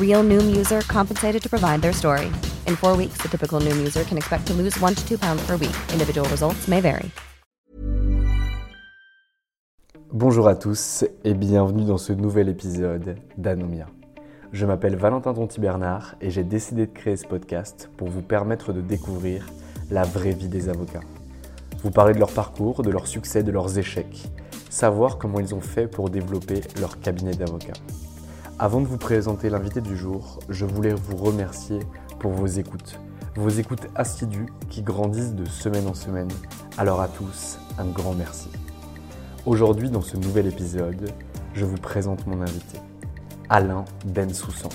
Real Noom user compensated to provide their story. In four weeks, the typical user can expect to lose one to two pounds per week. Individual results may vary. Bonjour à tous et bienvenue dans ce nouvel épisode d'Anomia. Je m'appelle Valentin Tonti-Bernard et j'ai décidé de créer ce podcast pour vous permettre de découvrir la vraie vie des avocats. Vous parler de leur parcours, de leurs succès, de leurs échecs, savoir comment ils ont fait pour développer leur cabinet d'avocats. Avant de vous présenter l'invité du jour, je voulais vous remercier pour vos écoutes, vos écoutes assidues qui grandissent de semaine en semaine. Alors à tous, un grand merci. Aujourd'hui, dans ce nouvel épisode, je vous présente mon invité, Alain Bensoussan.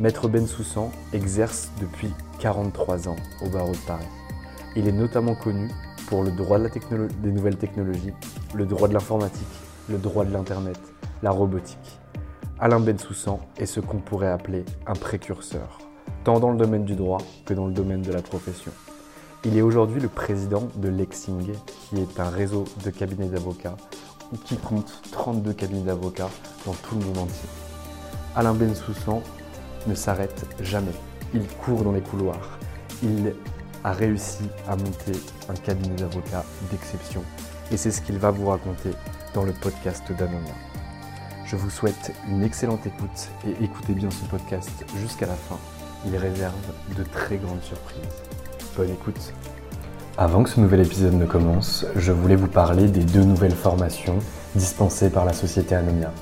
Maître Bensoussan exerce depuis 43 ans au barreau de Paris. Il est notamment connu pour le droit des nouvelles technologies, le droit de l'informatique, le droit de l'Internet, la robotique. Alain Bensoussan est ce qu'on pourrait appeler un précurseur, tant dans le domaine du droit que dans le domaine de la profession. Il est aujourd'hui le président de Lexing, qui est un réseau de cabinets d'avocats qui compte 32 cabinets d'avocats dans tout le monde entier. Alain Bensoussan ne s'arrête jamais. Il court dans les couloirs. Il a réussi à monter un cabinet d'avocats d'exception. Et c'est ce qu'il va vous raconter dans le podcast d'Anonia. Je vous souhaite une excellente écoute et écoutez bien ce podcast jusqu'à la fin. Il réserve de très grandes surprises. Bonne écoute. Avant que ce nouvel épisode ne commence, je voulais vous parler des deux nouvelles formations dispensées par la société Anomia.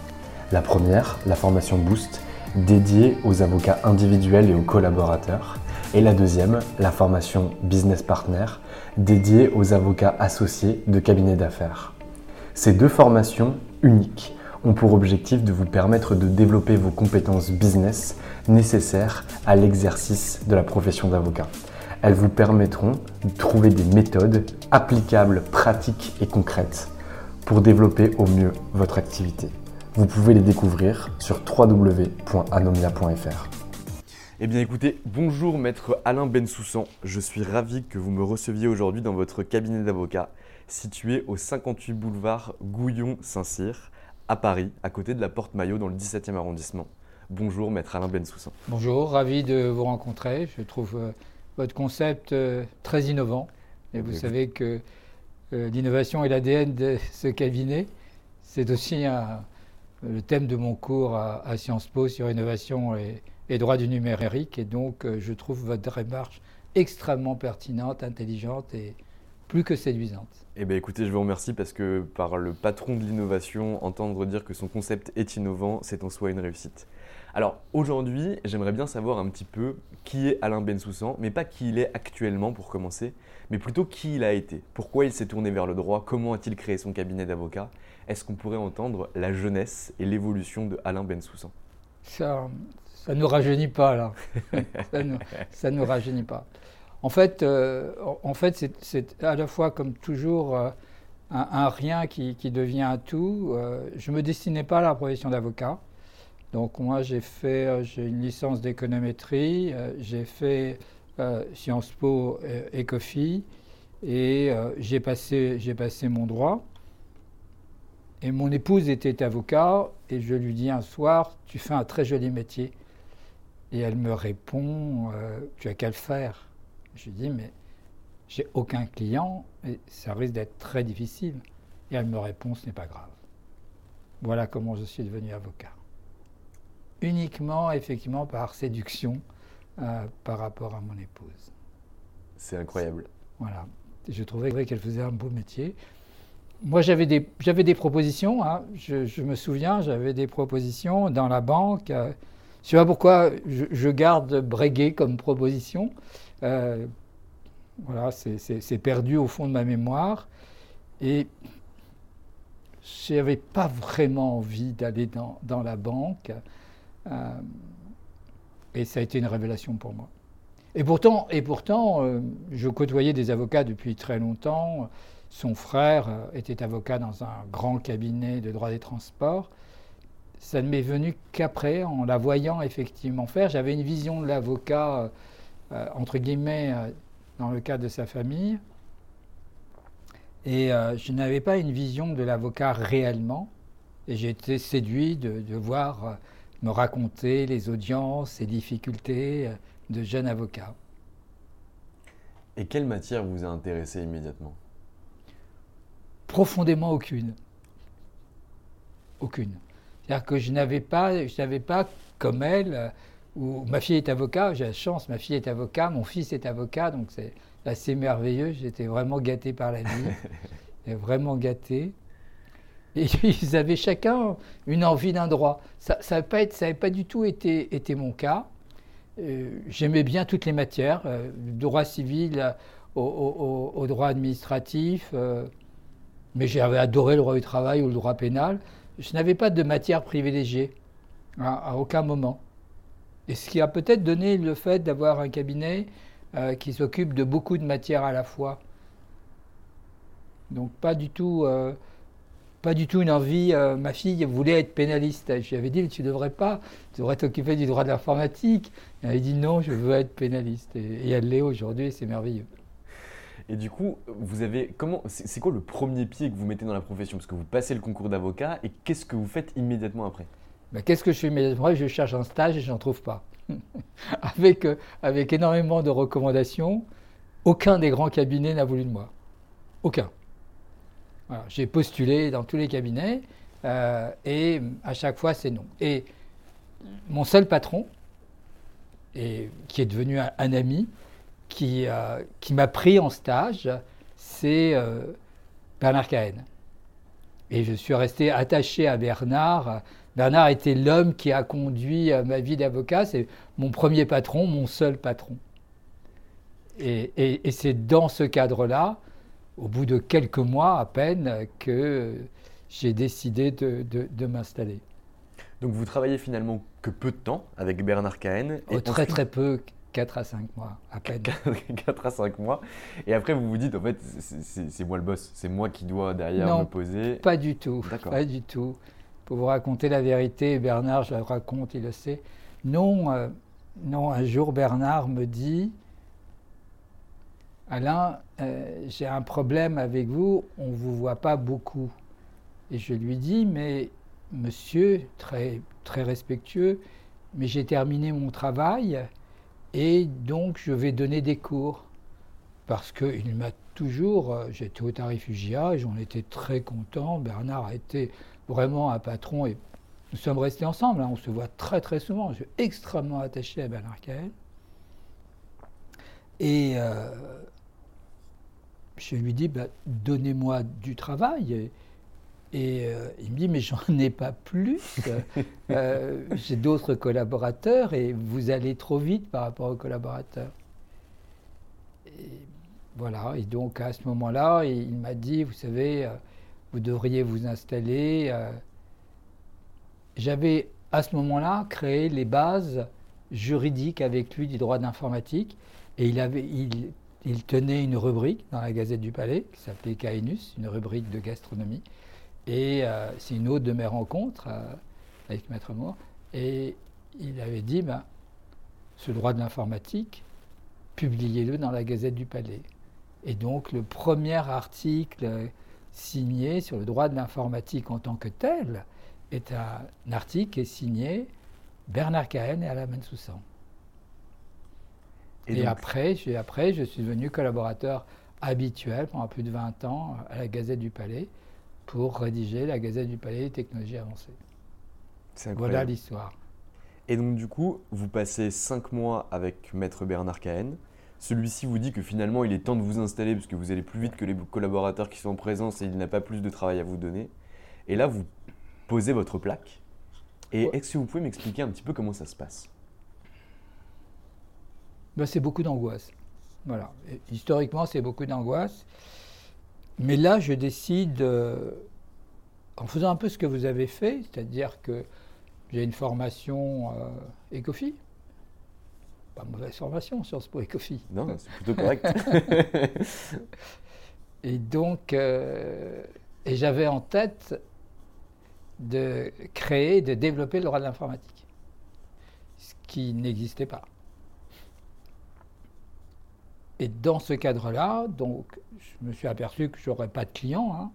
La première, la formation Boost, dédiée aux avocats individuels et aux collaborateurs. Et la deuxième, la formation Business Partner, dédiée aux avocats associés de cabinets d'affaires. Ces deux formations uniques ont pour objectif de vous permettre de développer vos compétences business nécessaires à l'exercice de la profession d'avocat. Elles vous permettront de trouver des méthodes applicables, pratiques et concrètes pour développer au mieux votre activité. Vous pouvez les découvrir sur www.anomia.fr. Eh bien écoutez, bonjour maître Alain Bensoussan. Je suis ravi que vous me receviez aujourd'hui dans votre cabinet d'avocat situé au 58 boulevard Gouillon-Saint-Cyr à Paris, à côté de la Porte Maillot dans le 17e arrondissement. Bonjour maître Alain Bensoussan. Bonjour, ravi de vous rencontrer. Je trouve euh, votre concept euh, très innovant. Et vous Oui. savez que euh, l'innovation est l'ADN de ce cabinet. C'est aussi un- le thème de mon cours à, à Sciences Po sur innovation et, et droit du numérique. Et donc, je trouve votre démarche extrêmement pertinente, intelligente et plus que séduisante. Eh bien écoutez, je vous remercie parce que par le patron de l'innovation, entendre dire que son concept est innovant, c'est en soi une réussite. Alors aujourd'hui, j'aimerais bien savoir un petit peu qui est Alain Bensoussan, mais pas qui il est actuellement pour commencer, mais plutôt qui il a été. Pourquoi il s'est tourné vers le droit? Comment a-t-il créé son cabinet d'avocat? Est-ce qu'on pourrait entendre la jeunesse et l'évolution de Alain Bensoussan? Ça, ça ne nous rajeunit pas, là. ça ne nous rajeunit pas. En fait, en fait c'est à la fois, comme toujours, un, rien qui, devient un tout. je ne me destinais pas à la profession d'avocat. Donc moi, j'ai fait une licence d'économétrie, j'ai fait Sciences Po Ecofi, et j'ai passé, passé mon droit. Et mon épouse était avocat et je lui dis un soir, tu fais un très joli métier. Et elle me répond, euh, tu as qu'à le faire. Je lui dis, mais j'ai aucun client et ça risque d'être très difficile. Et elle me répond, ce n'est pas grave. Voilà comment je suis devenu avocat. Uniquement, effectivement, par séduction euh, par rapport à mon épouse. C'est incroyable. Voilà. Je trouvais qu'elle faisait un beau métier moi, j'avais des, j'avais des propositions. Hein. Je, me souviens, j'avais des propositions dans la banque. Euh, je ne sais pas pourquoi je, garde Breguet comme proposition. Euh, voilà, c'est, perdu au fond de ma mémoire. Et je n'avais pas vraiment envie d'aller dans, la banque. Euh, et ça a été une révélation pour moi. Et pourtant, et pourtant je côtoyais des avocats depuis très longtemps. Son frère euh, était avocat dans un grand cabinet de droit des transports. Ça ne m'est venu qu'après, en la voyant effectivement faire. J'avais une vision de l'avocat, euh, euh, entre guillemets, dans le cadre de sa famille. Et je n'avais pas une vision de l'avocat réellement. Et j'ai été séduit de, de, voir me raconter les audiences, les difficultés de jeunes avocats. Et quelle matière vous a intéressé immédiatement? Profondément aucune. Aucune. C'est-à-dire que je n'avais pas, je n'avais pas comme elle, euh, où ma fille est avocat, j'ai la chance, ma fille est avocat, mon fils est avocat, donc c'est assez merveilleux. J'étais vraiment gâté par la vie, vraiment gâté. Et ils avaient chacun une envie d'un droit. Ça n'avait pas, pas, du tout été, été mon cas. Euh, j'aimais bien toutes les matières, euh, du droit civil au, droit administratif. Mais j'avais adoré le droit du travail ou le droit pénal. Je n'avais pas de matière privilégiée, à, aucun moment. Et ce qui a peut-être donné le fait d'avoir un cabinet euh, qui s'occupe de beaucoup de matières à la fois. Donc pas du tout, euh, pas du tout une envie. Euh, ma fille voulait être pénaliste. Je lui avais dit, tu devrais pas, tu devrais t'occuper du droit de l'informatique. Elle avait dit, non, je veux être pénaliste. Et, et elle l'est aujourd'hui, c'est merveilleux. Et du coup, vous avez comment C'est quoi le premier pied que vous mettez dans la profession? Parce que vous passez le concours d'avocat et qu'est-ce que vous faites immédiatement après? Ben, Qu'est-ce que je fais? Immédiatement Je cherche un stage et je n'en trouve pas. avec, euh, avec énormément de recommandations, aucun des grands cabinets n'a voulu de moi. Aucun. J'ai postulé dans tous les cabinets euh, et à chaque fois c'est non. Et mon seul patron, et, qui est devenu un ami, qui, euh, qui m'a pris en stage, c'est Bernard Cahen. Et je suis resté attaché à Bernard. Bernard était l'homme qui a conduit euh, ma vie d'avocat. C'est mon premier patron, mon seul patron. Et, et, c'est dans ce cadre-là, au bout de quelques mois à peine, que j'ai décidé de, de, m'installer. Donc vous travaillez finalement que peu de temps avec Bernard Cahen oh, Très très peu, 4 à 5 mois, à peine. 4 à 5 mois. Et après, vous vous dites, en fait, c'est moi le boss, c'est moi qui dois derrière me poser. Pas du tout. Pas du tout. Pour vous raconter la vérité, Bernard, je la raconte, il le sait. Non, euh, non un jour, Bernard me dit Alain, euh, j'ai un problème avec vous, on ne vous voit pas beaucoup. Et je lui dis Mais monsieur, très, très respectueux, mais j'ai terminé mon travail et donc, je vais donner des cours. Parce qu'il m'a toujours. Euh, j'étais au tarif UGA et j'en étais très content. Bernard a été vraiment un patron et nous sommes restés ensemble. Hein. on se voit très très souvent. Je suis extrêmement attaché à Bernard Kael. Et euh, je lui dis bah, donnez-moi du travail. Et euh, il me dit, mais j'en ai pas plus. Euh, j'ai d'autres collaborateurs et vous allez trop vite par rapport aux collaborateurs. Et voilà, et donc à ce moment-là, il m'a dit, vous savez, vous devriez vous installer. J'avais à ce moment-là créé les bases juridiques avec lui du droit d'informatique. Et il tenait une rubrique dans la Gazette du Palais qui s'appelait Caenus, une rubrique de gastronomie. Et euh, c'est une autre de mes rencontres euh, avec Maître Moore. Et il avait dit ben, ce droit de l'informatique, publiez-le dans la Gazette du Palais. Et donc, le premier article signé sur le droit de l'informatique en tant que tel est un article qui est signé Bernard Cahen et Alain Bensoussan. Et, après, après, je suis devenu collaborateur habituel pendant plus de 20 ans à la Gazette du Palais pour rédiger la Gazette du Palais des technologies avancées. Voilà l'histoire. Et donc du coup, vous passez 5 mois avec Maître Bernard Cahen. Celui-ci vous dit que finalement il est temps de vous installer parce que vous allez plus vite que les collaborateurs qui sont en présence et il n'a pas plus de travail à vous donner. Et là, vous posez votre plaque. Et est-ce que vous pouvez m'expliquer un petit peu comment ça se passe? Ben, C'est beaucoup d'angoisse. Voilà. historiquement, c'est beaucoup d'angoisse. Mais là, je décide, euh, en faisant un peu ce que vous avez fait, c'est-à-dire que j'ai une formation euh, ECOFI. Pas mauvaise formation, Sciences Po ECOFI. Non, c'est plutôt correct. et donc, euh, et j'avais en tête de créer, de développer le droit de l'informatique, ce qui n'existait pas. Et dans ce cadre-là, donc, je me suis aperçu que je n'aurais pas de clients. Hein.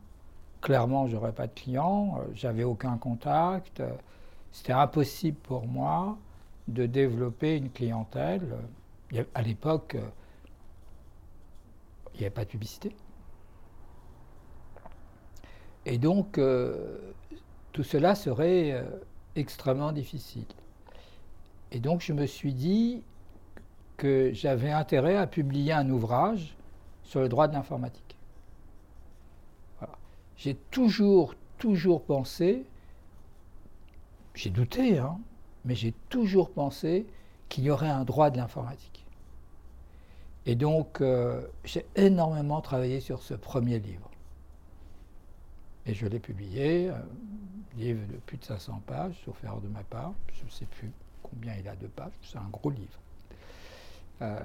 Clairement, je n'aurais pas de clients. Euh, j'avais aucun contact. C'était impossible pour moi de développer une clientèle. À l'époque, euh, il n'y avait pas de publicité. Et donc, euh, tout cela serait extrêmement difficile. Et donc, je me suis dit, que j'avais intérêt à publier un ouvrage sur le droit de l'informatique. J'ai toujours, toujours pensé, j'ai douté, hein, mais j'ai toujours pensé qu'il y aurait un droit de l'informatique. Et donc, euh, j'ai énormément travaillé sur ce premier livre. Et je l'ai publié, un livre de plus de 500 pages, sauf erreur de ma part. Je ne sais plus combien il a de pages, c'est un gros livre. Euh,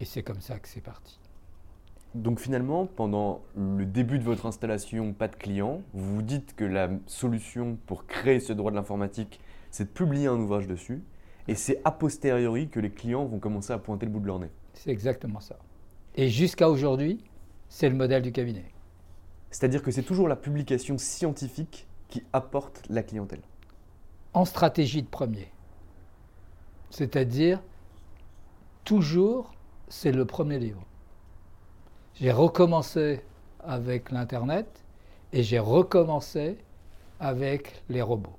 Et c'est comme ça que c'est parti. Donc finalement, pendant le début de votre installation, pas de clients, vous vous dites que la solution pour créer ce droit de l'informatique, c'est de publier un ouvrage dessus. Et c'est a posteriori que les clients vont commencer à pointer le bout de leur nez. C'est exactement ça. Et jusqu'à aujourd'hui, c'est le modèle du cabinet. C'est-à-dire que c'est toujours la publication scientifique qui apporte la clientèle. En stratégie de premier. C'est-à-dire, toujours, c'est le premier livre. J'ai recommencé avec l'Internet et j'ai recommencé avec les robots.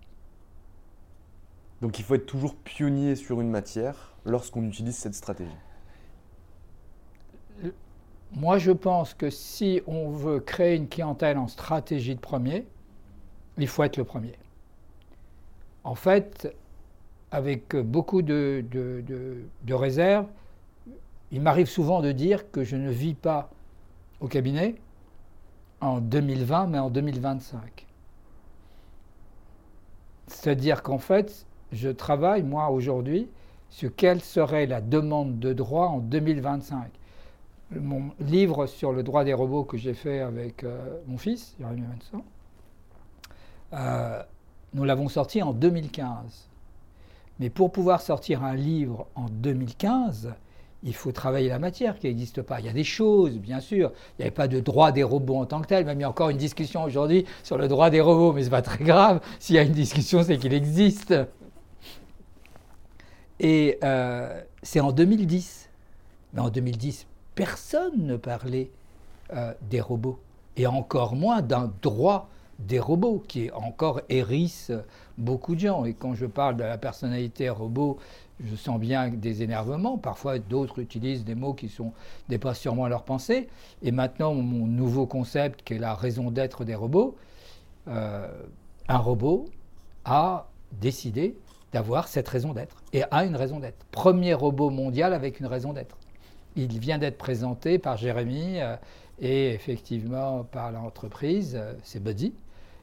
Donc il faut être toujours pionnier sur une matière lorsqu'on utilise cette stratégie. Moi, je pense que si on veut créer une clientèle en stratégie de premier, il faut être le premier. En fait, avec beaucoup de, de, réserves. Il m'arrive souvent de dire que je ne vis pas au cabinet en 2020, mais en 2025. C'est-à-dire qu'en fait, je travaille, moi, aujourd'hui, sur quelle serait la demande de droit en 2025. Mon livre sur le droit des robots que j'ai fait avec euh, mon fils, Jérémy Vincent, euh, nous l'avons sorti en 2015. Mais pour pouvoir sortir un livre en 2015, il faut travailler la matière qui n'existe pas. Il y a des choses, bien sûr. Il n'y avait pas de droit des robots en tant que tel. Même il y a encore une discussion aujourd'hui sur le droit des robots, mais ce n'est pas très grave. S'il y a une discussion, c'est qu'il existe. Et euh, c'est en 2010. Mais en 2010, personne ne parlait euh, des robots. Et encore moins d'un droit des robots, qui encore hérisse beaucoup de gens. Et quand je parle de la personnalité robot, je sens bien des énervements. Parfois, d'autres utilisent des mots qui sont, dépassent sûrement leur pensée. Et maintenant, mon nouveau concept, qui est la raison d'être des robots, euh, un robot a décidé d'avoir cette raison d'être et a une raison d'être. Premier robot mondial avec une raison d'être. Il vient d'être présenté par Jérémy euh, et effectivement par l'entreprise, euh, c'est Buddy.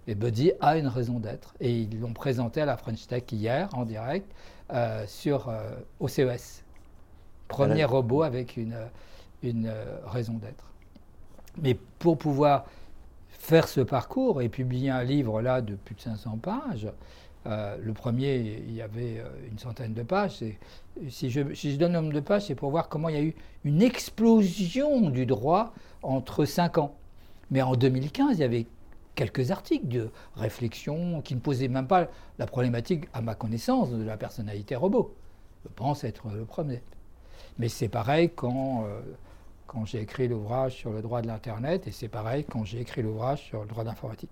Et Buddy a une raison d'être. Et ils l'ont présenté à la French Tech hier, en direct, sur, au CES. Premier robot avec une, une euh, raison d'être. Mais pour pouvoir faire ce parcours et publier un livre là de plus de 500 pages, euh, le premier, il y avait euh, une centaine de pages. Si je, si je donne le nombre de pages, c'est pour voir comment il y a eu une explosion du droit entre 5 ans. Mais en 2015, il y avait quelques articles de réflexion qui ne posaient même pas la problématique, à ma connaissance, de la personnalité robot. Je pense être le premier. Mais c'est pareil quand, euh, quand j'ai écrit l'ouvrage sur le droit de l'Internet et c'est pareil quand j'ai écrit l'ouvrage sur le droit d'informatique.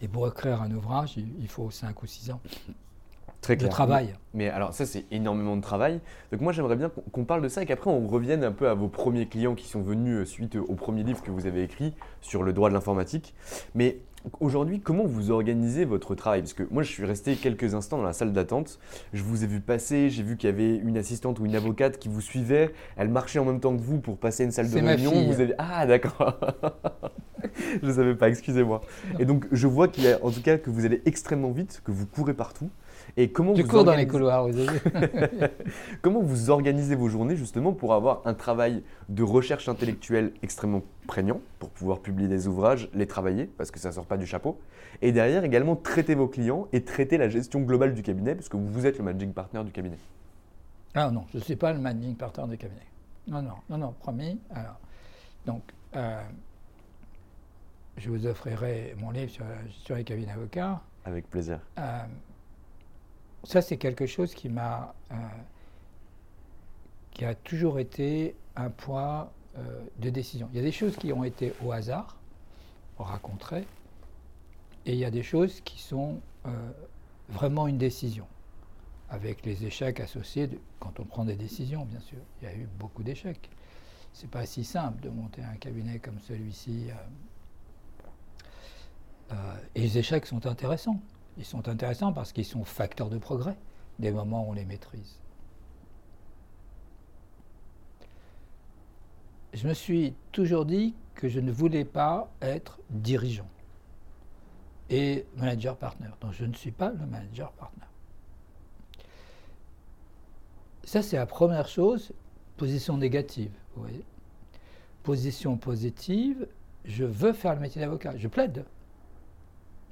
Et pour écrire un ouvrage, il, faut 5 ou 6 ans. Très de travail. Mais alors ça, c'est énormément de travail. Donc moi, j'aimerais bien qu'on parle de ça et qu'après, on revienne un peu à vos premiers clients qui sont venus euh, suite au premier livre que vous avez écrit sur le droit de l'informatique. Mais Aujourd'hui, comment vous organisez votre travail? Parce que moi, je suis resté quelques instants dans la salle d'attente. Je vous ai vu passer, j'ai vu qu'il y avait une assistante ou une avocate qui vous suivait. Elle marchait en même temps que vous pour passer une salle de réunion. Vous avez... Ah, d'accord. je ne savais pas, excusez-moi. Et donc, je vois qu'il y a, en tout cas, que vous allez extrêmement vite, que vous courez partout. Et comment vous cours dans les couloirs, vous avez Comment vous organisez vos journées justement pour avoir un travail de recherche intellectuelle extrêmement prégnant, pour pouvoir publier des ouvrages, les travailler, parce que ça ne sort pas du chapeau, et derrière également traiter vos clients et traiter la gestion globale du cabinet, parce que vous êtes le managing partner du cabinet Ah non, je ne suis pas le managing partner du cabinet. Non, non, non, non, promis. Alors, donc, euh, je vous offrirai mon livre sur, les cabinets avocats. Avec plaisir. Euh, ça, c'est quelque chose qui m'a. Euh, qui a toujours été un poids euh, de décision. Il y a des choses qui ont été au hasard, raconterai, et il y a des choses qui sont euh, vraiment une décision, avec les échecs associés quand on prend des décisions, bien sûr. Il y a eu beaucoup d'échecs. C'est pas si simple de monter un cabinet comme celui-ci. et les échecs sont intéressants. Ils sont intéressants parce qu'ils sont facteurs de progrès des moments où on les maîtrise. Je me suis toujours dit que je ne voulais pas être dirigeant et manager partner. Donc je ne suis pas le manager partner. Ça, c'est la première chose, position négative. Vous voyez. Position positive, je veux faire le métier d'avocat. Je plaide.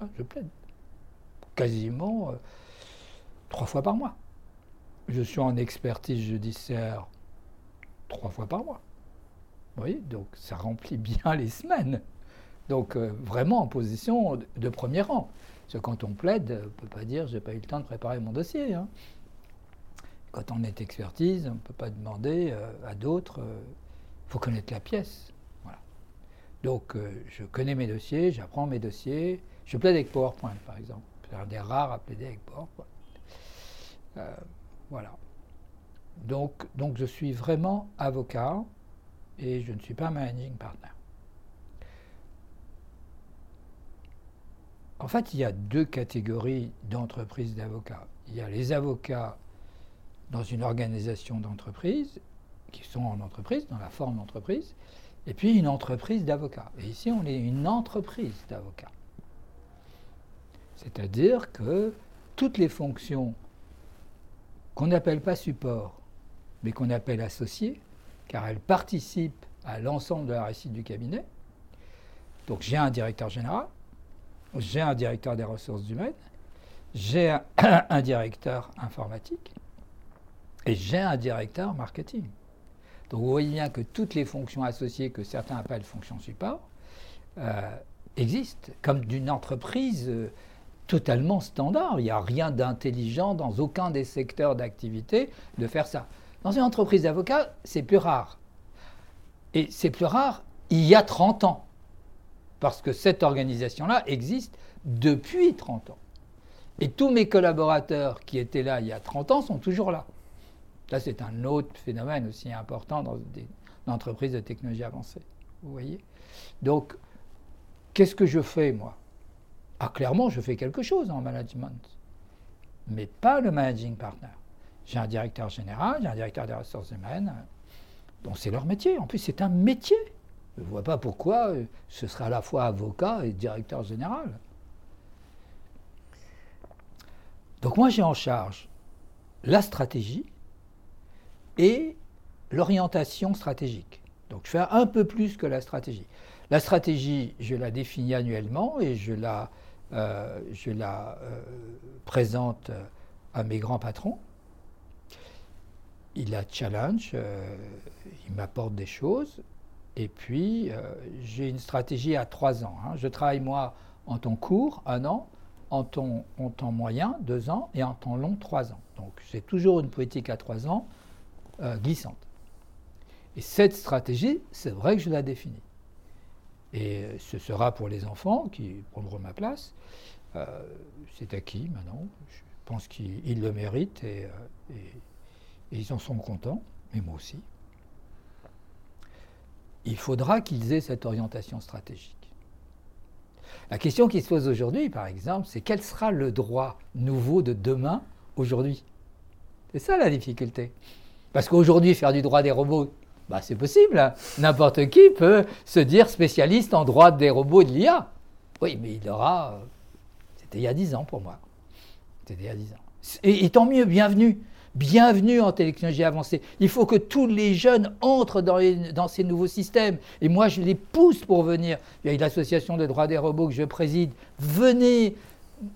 Ah, je plaide quasiment euh, trois fois par mois. Je suis en expertise judiciaire trois fois par mois. Vous voyez, donc ça remplit bien les semaines. Donc euh, vraiment en position de, premier rang. Parce que quand on plaide, on ne peut pas dire j'ai pas eu le temps de préparer mon dossier. Hein. Quand on est expertise, on ne peut pas demander euh, à d'autres, il faut connaître la pièce. Voilà. Donc je connais mes dossiers, j'apprends mes dossiers. Je plaide avec PowerPoint par exemple. C'est un des rares à plaider avec bord. Euh, voilà. Donc, donc je suis vraiment avocat et je ne suis pas managing partner. En fait, il y a deux catégories d'entreprises d'avocats. Il y a les avocats dans une organisation d'entreprise, qui sont en entreprise, dans la forme d'entreprise, et puis une entreprise d'avocats. Et ici, on est une entreprise d'avocats. C'est-à-dire que toutes les fonctions qu'on n'appelle pas support, mais qu'on appelle associées, car elles participent à l'ensemble de la réussite du cabinet. Donc j'ai un directeur général, j'ai un directeur des ressources humaines, j'ai un, directeur informatique et j'ai un directeur marketing. Donc vous voyez bien que toutes les fonctions associées que certains appellent fonctions support euh, existent, comme d'une entreprise. Euh, totalement standard. Il n'y a rien d'intelligent dans aucun des secteurs d'activité de faire ça. Dans une entreprise d'avocats, c'est plus rare. Et c'est plus rare il y a 30 ans. Parce que cette organisation-là existe depuis 30 ans. Et tous mes collaborateurs qui étaient là il y a 30 ans sont toujours là. Ça, c'est un autre phénomène aussi important dans des entreprises de technologie avancée. Vous voyez? Donc, qu'est-ce que je fais, moi? Ah, clairement, je fais quelque chose en management, mais pas le managing partner. J'ai un directeur général, j'ai un directeur des ressources humaines, donc c'est leur métier. En plus, c'est un métier. Je ne vois pas pourquoi euh, ce serait à la fois avocat et directeur général. Donc moi, j'ai en charge la stratégie et l'orientation stratégique. Donc je fais un peu plus que la stratégie. La stratégie, je la définis annuellement et je la, euh, je la euh, présente à mes grands patrons. Il la challenge, euh, il m'apporte des choses. Et puis, j'ai une stratégie à trois ans. Hein. Je travaille, moi, en temps court, un an, en temps, en temps moyen, deux ans, et en temps long, trois ans. Donc, c'est toujours une politique à trois ans glissante. Et cette stratégie, c'est vrai que je la définis. Et ce sera pour les enfants qui prendront ma place. Euh, c'est acquis maintenant. Je pense qu'ils le méritent euh, et, ils en sont contents, mais moi aussi. Il faudra qu'ils aient cette orientation stratégique. La question qui se pose aujourd'hui, par exemple, c'est quel sera le droit nouveau de demain, aujourd'hui? C'est ça la difficulté. Parce qu'aujourd'hui, faire du droit des robots, bah, c'est possible. N'importe qui peut se dire spécialiste en droit des robots et de l'IA. Oui, mais il aura. C'était il y a 10 ans pour moi. C'était il y a 10 ans. Et, tant mieux, bienvenue. Bienvenue en technologie avancée. Il faut que tous les jeunes entrent dans, dans, ces nouveaux systèmes. Et moi, je les pousse pour venir. Il y a l'association de droit des robots que je préside. Venez.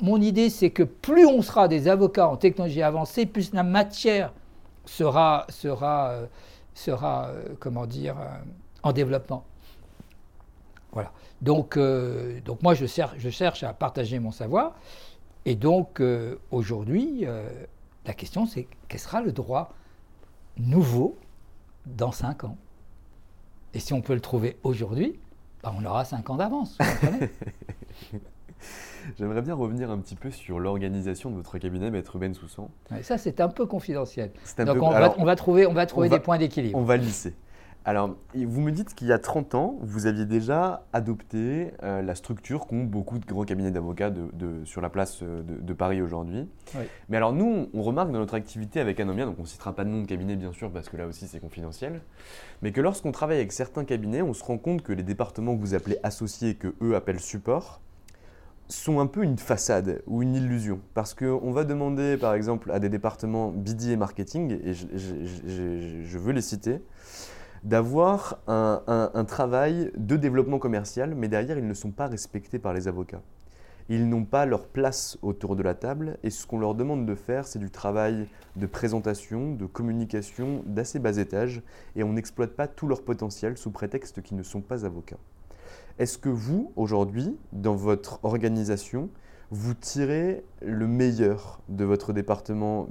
Mon idée, c'est que plus on sera des avocats en technologie avancée, plus la matière sera, sera euh, sera, euh, comment dire, euh, en développement. Voilà. Donc, euh, donc moi, je cherche, je cherche à partager mon savoir. Et donc, aujourd'hui, la question, c'est quel sera le droit nouveau dans cinq ans? Et si on peut le trouver aujourd'hui, bah, on aura cinq ans d'avance. J'aimerais bien revenir un petit peu sur l'organisation de votre cabinet, Maître Ben Soussan. ça, c'est un peu confidentiel. Donc, on, va, trouver, on va trouver des points d'équilibre. On va lisser. Alors, vous me dites qu'il y a 30 ans, vous aviez déjà adopté euh, la structure qu'ont beaucoup de grands cabinets d'avocats de, sur la place euh, de, Paris aujourd'hui. Mais alors, nous, on remarque dans notre activité avec Anomia, donc on ne citera pas de nom de cabinet bien sûr, parce que là aussi c'est confidentiel, mais que lorsqu'on travaille avec certains cabinets, on se rend compte que les départements que vous appelez associés, que eux appellent support, sont un peu une façade ou une illusion. Parce qu'on va demander, par exemple, à des départements BD et marketing, et je, veux les citer, d'avoir un, travail de développement commercial, mais derrière, ils ne sont pas respectés par les avocats. Ils n'ont pas leur place autour de la table, et ce qu'on leur demande de faire, c'est du travail de présentation, de communication d'assez bas étage, et on n'exploite pas tout leur potentiel sous prétexte qu'ils ne sont pas avocats. Est-ce que vous, aujourd'hui, dans votre organisation, vous tirez le meilleur de votre département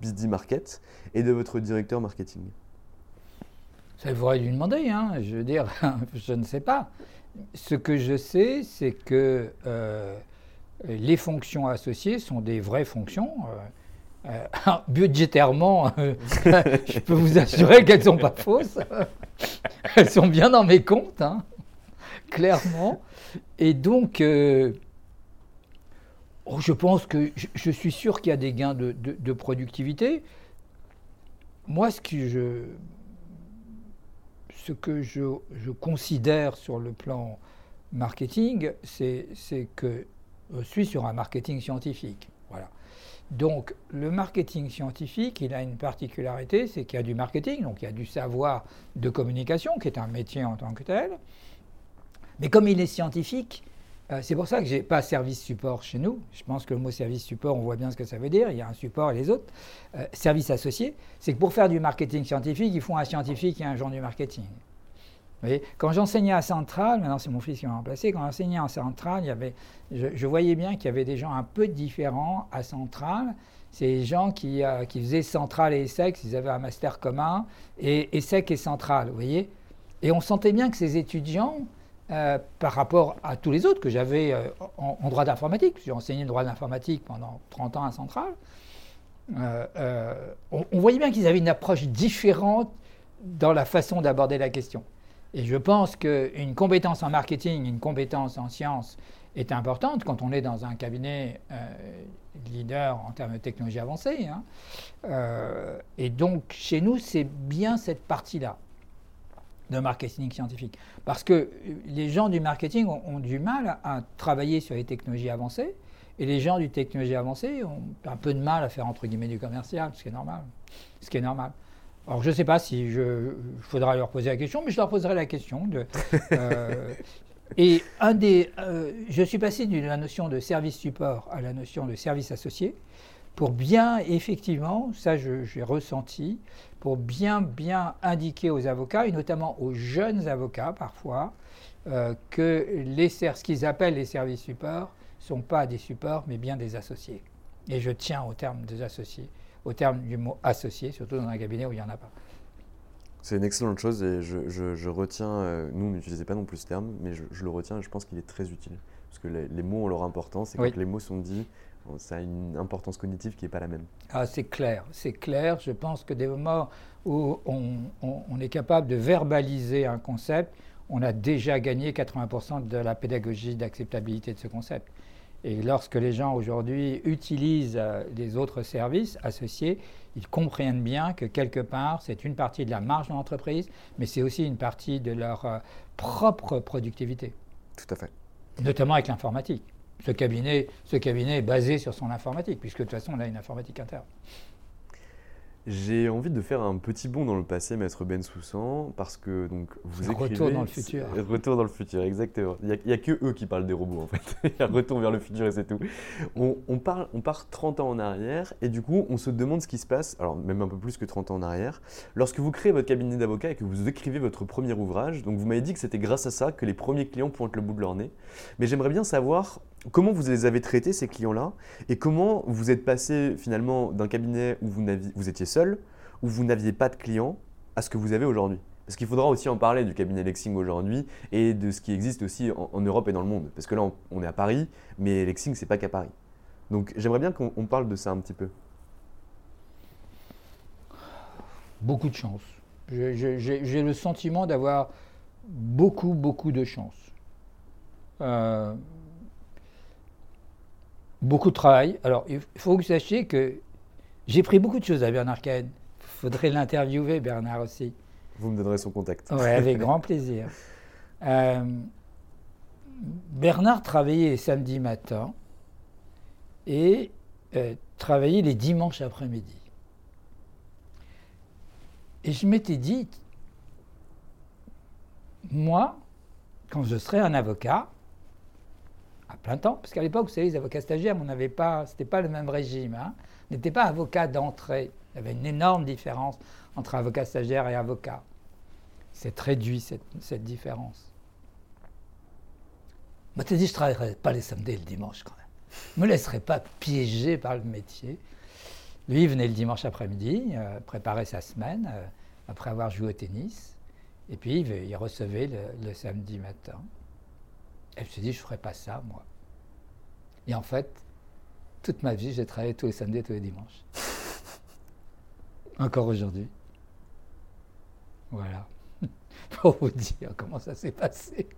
BD Market et de votre directeur marketing? Ça faudrait lui demander, hein. je veux dire, je ne sais pas. Ce que je sais, c'est que euh, les fonctions associées sont des vraies fonctions. Euh, euh, budgétairement, je peux vous assurer qu'elles ne sont pas fausses. elles sont bien dans mes comptes. Hein. Clairement. Et donc, euh, oh, je pense que je, suis sûr qu'il y a des gains de, productivité. Moi, ce que je, ce que je, considère sur le plan marketing, c'est que je suis sur un marketing scientifique. Voilà. Donc, le marketing scientifique, il a une particularité, c'est qu'il y a du marketing, donc il y a du savoir de communication, qui est un métier en tant que tel. Mais comme il est scientifique, euh, c'est pour ça que j'ai pas service support chez nous. Je pense que le mot service support, on voit bien ce que ça veut dire. Il y a un support et les autres. Euh, service associé, c'est que pour faire du marketing scientifique, ils font un scientifique et un genre du marketing. Vous voyez quand j'enseignais à Centrale, maintenant c'est mon fils qui m'a remplacé, quand j'enseignais à Centrale, il y avait, je, voyais bien qu'il y avait des gens un peu différents à Centrale. C'est les gens qui, euh, qui, faisaient Centrale et ESSEC, ils avaient un master commun, et ESSEC et Centrale, vous voyez Et on sentait bien que ces étudiants, euh, par rapport à tous les autres que j'avais euh, en, droit d'informatique. J'ai enseigné le droit d'informatique pendant 30 ans à Centrale. Euh, on, voyait bien qu'ils avaient une approche différente dans la façon d'aborder la question. Et je pense qu'une compétence en marketing, une compétence en sciences est importante quand on est dans un cabinet leader en termes de technologie avancée. Hein. et donc, chez nous, c'est bien cette partie-là de marketing scientifique. Parce que les gens du marketing ont, du mal à travailler sur les technologies avancées, et les gens du technologie avancée ont un peu de mal à faire entre guillemets du commercial, ce qui est normal. Ce qui est normal. Alors je ne sais pas si je, il faudra leur poser la question, mais je leur poserai la question. De, euh, et un des, euh, je suis passé de la notion de service support à la notion de service associé pour bien, effectivement, ça j'ai ressenti, pour bien, bien indiquer aux avocats, et notamment aux jeunes avocats parfois, euh, que les, ce qu'ils appellent les services supports ne sont pas des supports, mais bien des associés. Et je tiens au terme des associés, au terme du mot associé, surtout dans un cabinet où il n'y en a pas. C'est une excellente chose et je, retiens, euh, nous on n'utilisait pas non plus ce terme, mais je, le retiens et je pense qu'il est très utile. Parce que les, mots ont leur importance et quand les mots sont dits, ça a une importance cognitive qui n'est pas la même. Ah, c'est clair, c'est clair. Je pense que des moments où on, est capable de verbaliser un concept, on a déjà gagné 80% de la pédagogie d'acceptabilité de ce concept. Et lorsque les gens aujourd'hui utilisent euh, les autres services associés, ils comprennent bien que quelque part, c'est une partie de la marge de l'entreprise, mais c'est aussi une partie de leur euh, propre productivité. Tout à fait. Notamment avec l'informatique. Ce cabinet, ce cabinet est basé sur son informatique, puisque de toute façon, on a une informatique interne. J'ai envie de faire un petit bond dans le passé, Maître Ben Soussan, parce que donc vous écrivez... Retour dans le futur. Retour dans le futur, exactement. Il n'y a, que eux qui parlent des robots, en fait. Il y a retour vers le futur et c'est tout. On, parle, on part 30 ans en arrière, et du coup, on se demande ce qui se passe, alors même un peu plus que 30 ans en arrière, lorsque vous créez votre cabinet d'avocat et que vous écrivez votre premier ouvrage. Donc vous m'avez dit que c'était grâce à ça que les premiers clients pointent le bout de leur nez. Mais j'aimerais bien savoir Comment vous les avez traités, ces clients-là? Et comment vous êtes passé finalement d'un cabinet où vous, étiez seul, où vous n'aviez pas de clients, à ce que vous avez aujourd'hui? Parce qu'il faudra aussi en parler du cabinet Lexing aujourd'hui et de ce qui existe aussi en, Europe et dans le monde. Parce que là, on, est à Paris, mais Lexing, c'est pas qu'à Paris. Donc j'aimerais bien qu'on parle de ça un petit peu. Beaucoup de chance. J'ai le sentiment d'avoir beaucoup, beaucoup de chance. Euh, beaucoup de travail. Alors, il faut que vous sachiez que j'ai pris beaucoup de choses à Bernard Cahen. Il faudrait l'interviewer, Bernard aussi. Vous me donnerez son contact. Oui, avec grand plaisir. Euh, Bernard travaillait les samedis matins et euh, travaillait les dimanches après-midi. Et je m'étais dit, moi, quand je serai un avocat, à plein temps, parce qu'à l'époque, vous savez, les avocats stagiaires, on n'avait pas, c'était pas le même régime. Hein. N'était pas avocat d'entrée. Il y avait une énorme différence entre avocat stagiaire et avocat. C'est réduit cette, cette différence. Moi, tu dit, je ne travaillerai pas les samedis et le dimanche quand même. Je ne me laisserai pas piéger par le métier. Lui, il venait le dimanche après-midi, euh, préparer sa semaine, euh, après avoir joué au tennis. Et puis, il, recevait le samedi matin. Et je me suis dit, je ne ferai pas ça, moi. Et en fait, toute ma vie, j'ai travaillé tous les samedis et tous les dimanches. Encore aujourd'hui. Voilà. Pour vous dire comment ça s'est passé.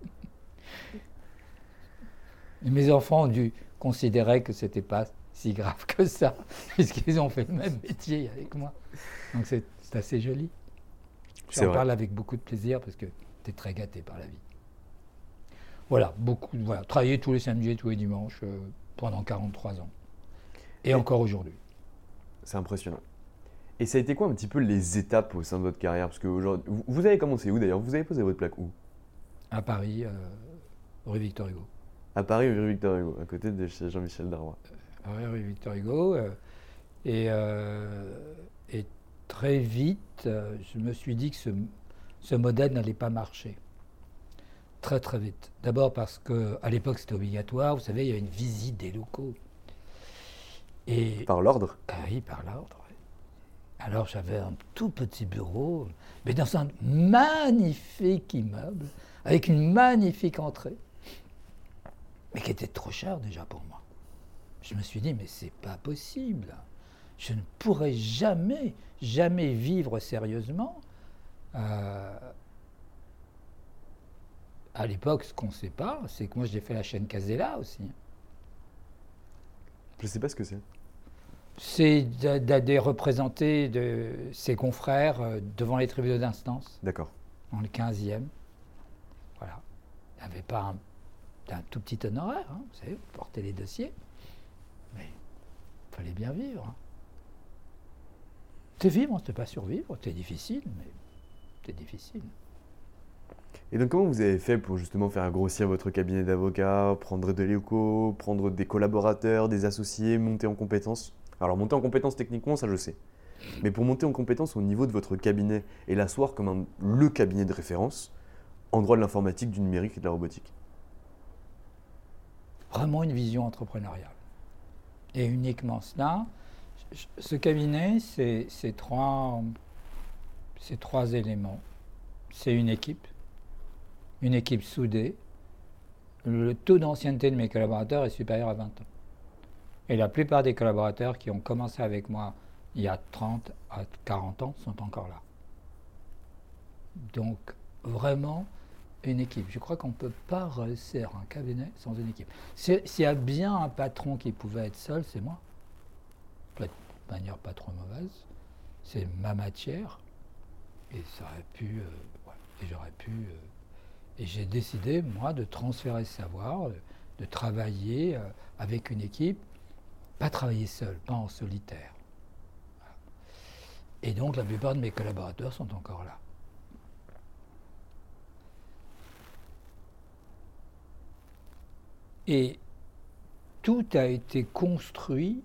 Et mes enfants ont dû considérer que ce n'était pas si grave que ça, puisqu'ils ont fait le même métier avec moi. Donc c'est assez joli. J'en parle avec beaucoup de plaisir parce que tu es très gâté par la vie. Voilà, beaucoup, voilà, travailler tous les samedis et tous les dimanches euh, pendant 43 ans. Et, encore aujourd'hui. C'est impressionnant. Et ça a été quoi un petit peu les étapes au sein de votre carrière? Parce que aujourd'hui, vous, avez commencé où d'ailleurs? Vous avez posé votre plaque où? À Paris, euh, rue Victor Hugo. À Paris, rue Victor Hugo, à côté de chez Jean-Michel Darrois. Euh, rue Victor Hugo. et, et, très vite, je me suis dit que ce, ce modèle n'allait pas marcher très très vite. D'abord parce qu'à l'époque c'était obligatoire, vous savez, il y avait une visite des locaux. Et, par l'ordre ah Oui, par l'ordre. Alors j'avais un tout petit bureau, mais dans un magnifique immeuble, avec une magnifique entrée, mais qui était trop cher déjà pour moi. Je me suis dit, mais c'est pas possible. Je ne pourrais jamais, jamais vivre sérieusement. Euh, à l'époque, ce qu'on ne sait pas, c'est que moi j'ai fait la chaîne Casella aussi. Je ne sais pas ce que c'est. C'est des représenter de ses confrères euh, devant les tribunaux d'instance. D'accord. En le 15e. Voilà. Il n'y avait pas un, tout petit honoraire, hein, vous savez, porter les dossiers. Mais il fallait bien vivre. Hein. T'es vivre, t'es pas survivre, t'es difficile, mais t'es difficile. Et donc comment vous avez fait pour justement faire grossir votre cabinet d'avocats, prendre de l'éco, prendre des collaborateurs, des associés, monter en compétences? Alors monter en compétences techniquement, ça je sais. Mais pour monter en compétences au niveau de votre cabinet et l'asseoir comme un, le cabinet de référence en droit de l'informatique, du numérique et de la robotique Vraiment une vision entrepreneuriale. Et uniquement cela. Ce cabinet, c'est trois, trois éléments. C'est une équipe, une équipe soudée. Le taux d'ancienneté de mes collaborateurs est supérieur à 20 ans. Et la plupart des collaborateurs qui ont commencé avec moi il y a 30 à 40 ans sont encore là. Donc, vraiment, une équipe. Je crois qu'on ne peut pas réussir un cabinet sans une équipe. S'il y a bien un patron qui pouvait être seul, c'est moi. de manière pas trop mauvaise. C'est ma matière. Et ça aurait pu. Euh, et j'aurais pu. Euh, et j'ai décidé, moi, de transférer ce savoir, de travailler euh, avec une équipe, pas travailler seul, pas en solitaire. Et donc la plupart de mes collaborateurs sont encore là. Et tout a été construit,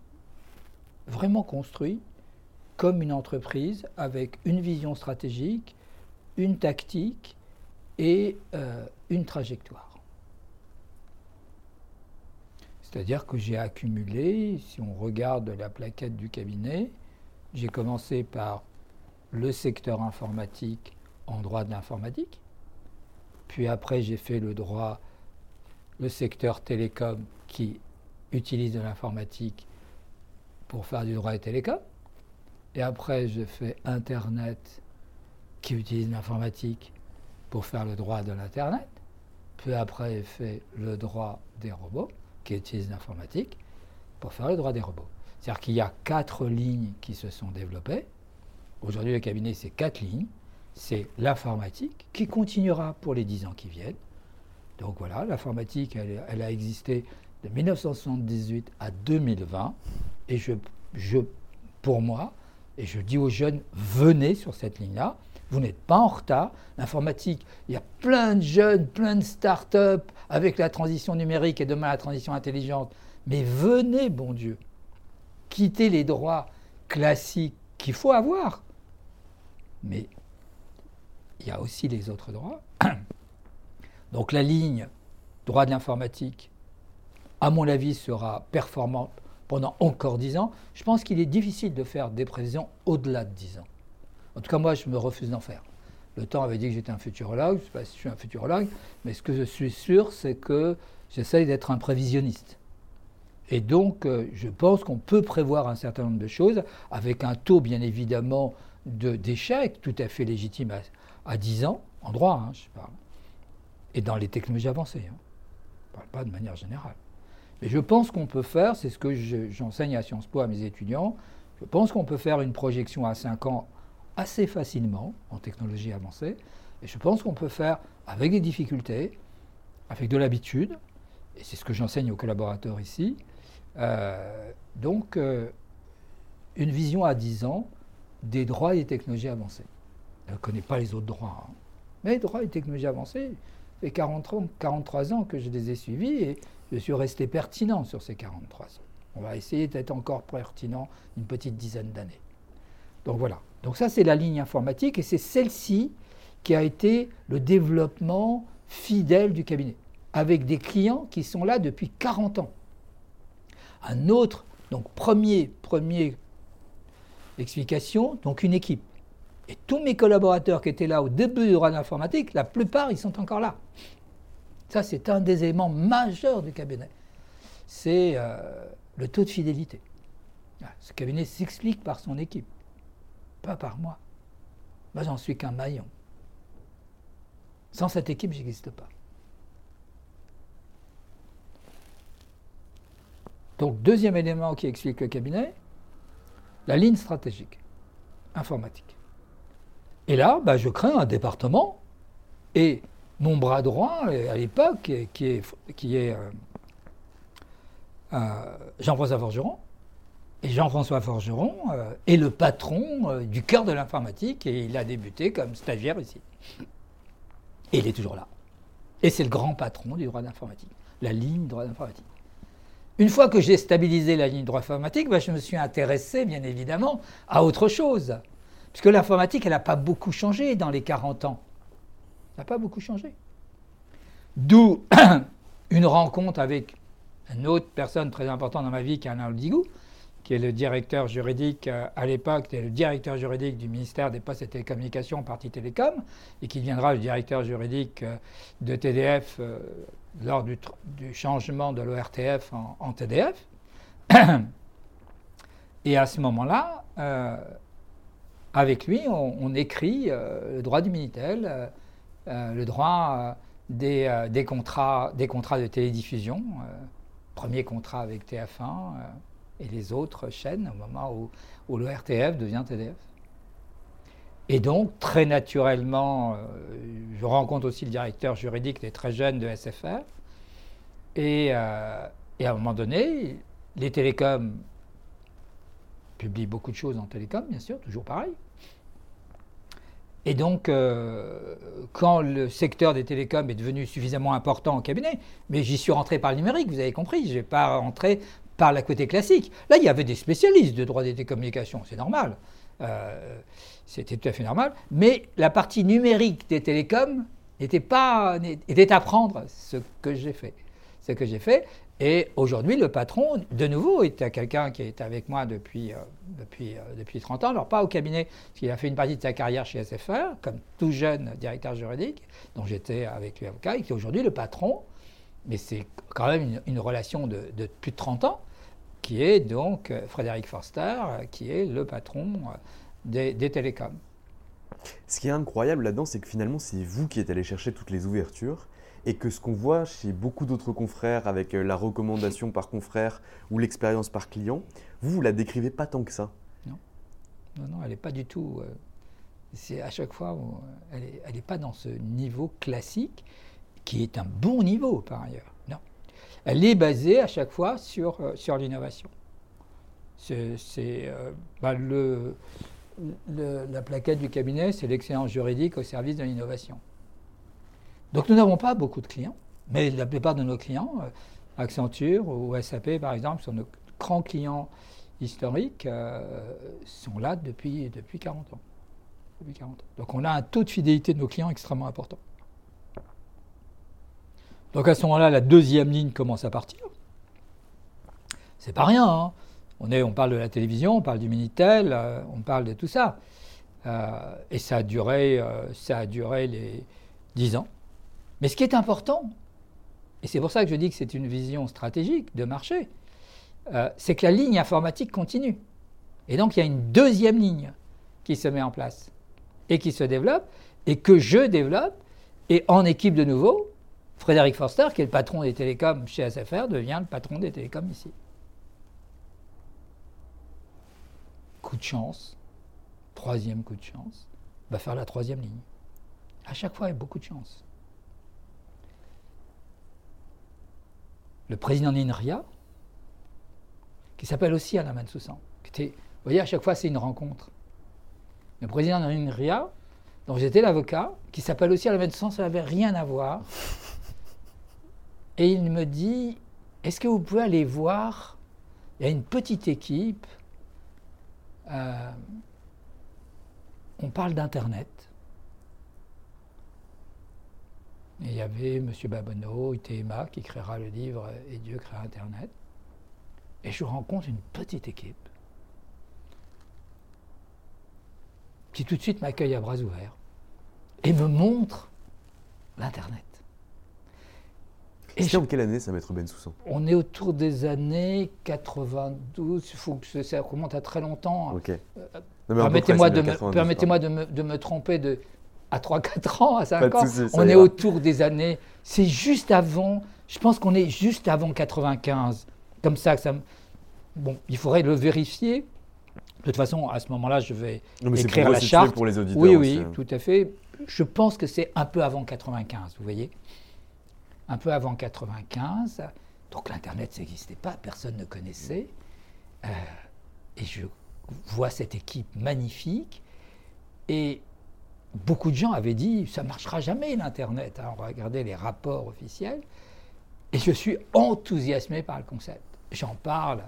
vraiment construit, comme une entreprise avec une vision stratégique, une tactique et euh, une trajectoire. C'est-à-dire que j'ai accumulé, si on regarde la plaquette du cabinet, j'ai commencé par le secteur informatique en droit de l'informatique. Puis après, j'ai fait le droit, le secteur télécom qui utilise de l'informatique pour faire du droit des télécoms. Et après, j'ai fait Internet qui utilise l'informatique pour faire le droit de l'Internet. Puis après, j'ai fait le droit des robots qui utilise l'informatique pour faire le droit des robots. C'est-à-dire qu'il y a quatre lignes qui se sont développées. Aujourd'hui, le cabinet, c'est quatre lignes. C'est l'informatique qui continuera pour les dix ans qui viennent. Donc voilà, l'informatique, elle, a existé de 1978 à 2020. Et je, je, pour moi, et je dis aux jeunes, venez sur cette ligne-là. Vous n'êtes pas en retard. L'informatique, il y a plein de jeunes, plein de start-up avec la transition numérique et demain la transition intelligente. Mais venez, bon Dieu quitter les droits classiques qu'il faut avoir. Mais il y a aussi les autres droits. Donc la ligne droit de l'informatique, à mon avis, sera performante pendant encore dix ans. Je pense qu'il est difficile de faire des prévisions au-delà de dix ans. En tout cas, moi, je me refuse d'en faire. Le temps avait dit que j'étais un futurologue, je ne sais pas si je suis un futurologue, mais ce que je suis sûr, c'est que j'essaye d'être un prévisionniste. Et donc, euh, je pense qu'on peut prévoir un certain nombre de choses avec un taux, bien évidemment, d'échec tout à fait légitime à, 10 ans, en droit, hein, je parle, et dans les technologies avancées. Hein. Je ne parle pas de manière générale. Mais je pense qu'on peut faire, c'est ce que j'enseigne à Sciences Po à mes étudiants, je pense qu'on peut faire une projection à 5 ans assez facilement en technologie avancée, et je pense qu'on peut faire avec des difficultés, avec de l'habitude, et c'est ce que j'enseigne aux collaborateurs ici, euh, donc, euh, une vision à 10 ans des droits et des technologies avancées. Je ne connais pas les autres droits, hein. mais droits et technologies avancées, ça fait 40 43 ans que je les ai suivis et je suis resté pertinent sur ces 43 ans. On va essayer d'être encore pertinent une petite dizaine d'années. Donc voilà. Donc ça, c'est la ligne informatique et c'est celle-ci qui a été le développement fidèle du cabinet, avec des clients qui sont là depuis 40 ans. Un autre, donc premier, premier explication, donc une équipe. Et tous mes collaborateurs qui étaient là au début du droit de l'informatique, la plupart, ils sont encore là. Ça, c'est un des éléments majeurs du cabinet. C'est euh, le taux de fidélité. Ce cabinet s'explique par son équipe, pas par moi. Moi, j'en suis qu'un maillon. Sans cette équipe, j'existe pas. Donc, deuxième élément qui explique le cabinet, la ligne stratégique, informatique. Et là, bah, je crée un département et mon bras droit, à l'époque, qui est, qui est euh, euh, Jean-François Forgeron, Et Jean-François Forgeron euh, est le patron euh, du cœur de l'informatique et il a débuté comme stagiaire ici. Et il est toujours là. Et c'est le grand patron du droit d'informatique, la ligne droit d'informatique. Une fois que j'ai stabilisé la ligne droit informatique, ben, je me suis intéressé, bien évidemment, à autre chose. Puisque l'informatique, elle n'a pas beaucoup changé dans les 40 ans. Ça n'a pas beaucoup changé. D'où une rencontre avec une autre personne très importante dans ma vie, qui est Alain Oldigou, qui est le directeur juridique euh, à l'époque, le directeur juridique du ministère des Postes et Télécommunications, partie Télécom, et qui deviendra le directeur juridique euh, de TDF euh, lors du, changement de l'ORTF en, TDF. Et à ce moment-là, avec lui, on, écrit le droit du Minitel, le droit des, contrats, des contrats de télédiffusion, premier contrat avec TF1 et les autres chaînes au moment où, où le RTF devient TDF. Et donc, très naturellement, euh, je rencontre aussi le directeur juridique des très jeunes de SFR. Et, euh, et, à un moment donné, les télécoms publient beaucoup de choses en télécom, bien sûr, toujours pareil. Et donc, euh, quand le secteur des télécoms est devenu suffisamment important au cabinet, mais j'y suis rentré par le numérique, vous avez compris, je n'ai pas rentré par la côté classique. Là, il y avait des spécialistes de droit des télécommunications, c'est normal. Euh, c'était tout à fait normal. Mais la partie numérique des télécoms n'était pas était à prendre ce que j'ai fait. Ce que j'ai fait. Et aujourd'hui, le patron, de nouveau, est quelqu'un qui est avec moi depuis, euh, depuis, euh, depuis 30 ans. Alors, pas au cabinet, parce qu'il a fait une partie de sa carrière chez SFR, comme tout jeune directeur juridique, dont j'étais avec lui avocat, et qui est aujourd'hui le patron. Mais c'est quand même une, relation de, de, plus de 30 ans qui est donc euh, Frédéric Forster, euh, qui est le patron euh, des, télécoms. Ce qui est incroyable là-dedans, c'est que finalement, c'est vous qui êtes allé chercher toutes les ouvertures et que ce qu'on voit chez beaucoup d'autres confrères avec la recommandation par confrère ou l'expérience par client, vous, vous la décrivez pas tant que ça. Non, non, non elle n'est pas du tout. c'est à chaque fois, elle n'est pas dans ce niveau classique qui est un bon niveau par ailleurs elle est basée à chaque fois sur, euh, sur l'innovation. C'est euh, bah, la plaquette du cabinet, c'est l'excellence juridique au service de l'innovation. Donc nous n'avons pas beaucoup de clients, mais la plupart de nos clients, euh, Accenture ou SAP par exemple, sont nos grands clients historiques, sont là depuis, depuis 40 ans. Depuis 40 ans. Donc on a un taux de fidélité de nos clients extrêmement important. Donc à ce moment-là, la deuxième ligne commence à partir. C'est pas rien. Hein. On, parle de la télévision, on parle du Minitel, euh, on parle de tout ça. Euh, et ça a, duré, euh, ça a duré les dix ans. Mais ce qui est important, et c'est pour ça que je dis que c'est une vision stratégique de marché, c'est que la ligne informatique continue. Et donc il y a une deuxième ligne qui se met en place et qui se développe, et que je développe, et en équipe de nouveau, Frédéric Forster, qui est le patron des télécoms chez SFR, devient le patron des télécoms ici. Coup de chance, troisième coup de chance, va faire la troisième ligne. À chaque fois, il y a beaucoup de chance. Le président d'INRIA, qui s'appelle aussi Alain Mansoussan, qui était, vous voyez, à chaque fois, c'est une rencontre. Le président d'INRIA, dont j'étais l'avocat, qui s'appelle aussi Alain Mansoussan, ça n'avait rien à voir. Et il me dit, est-ce que vous pouvez aller voir Il y a une petite équipe, euh, on parle d'Internet. Et il y avait M. Babonneau, ITMA, qui créera le livre Et Dieu créa Internet. Et je rencontre une petite équipe qui tout de suite m'accueille à bras ouverts et me montre l'Internet. C'était en quelle année ça, Maître Ben Soussan On est autour des années 92, il faut que ça remonte à très longtemps. Ok. Permettez-moi de, me, permettez de, me, de me tromper de, à 3-4 ans, à 5 ans. on est autour des années. C'est juste avant, je pense qu'on est juste avant 95. Comme ça que ça. Bon, il faudrait le vérifier. De toute façon, à ce moment-là, je vais écrire la charte. pour les auditeurs. Oui, oui, hein. tout à fait. Je pense que c'est un peu avant 95, vous voyez un peu avant 95. Donc l'Internet, n'existait pas, personne ne connaissait. Euh, et je vois cette équipe magnifique. Et beaucoup de gens avaient dit ça ne marchera jamais l'Internet. Hein. On regardait les rapports officiels. Et je suis enthousiasmé par le concept. J'en parle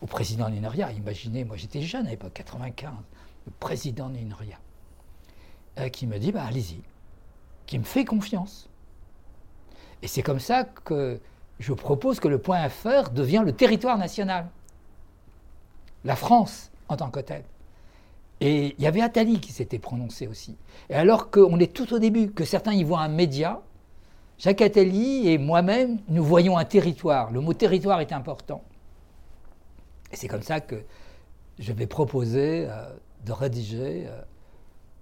au président d'INRIA. Imaginez, moi j'étais jeune à l'époque, 95, le président d'INRIA, euh, qui me dit bah, allez-y, qui me fait confiance. Et c'est comme ça que je propose que le point FR devient le territoire national. La France en tant que telle. Et il y avait Attali qui s'était prononcé aussi. Et alors qu'on est tout au début, que certains y voient un média, Jacques Attali et moi-même, nous voyons un territoire. Le mot territoire est important. Et c'est comme ça que je vais proposer euh, de rédiger euh,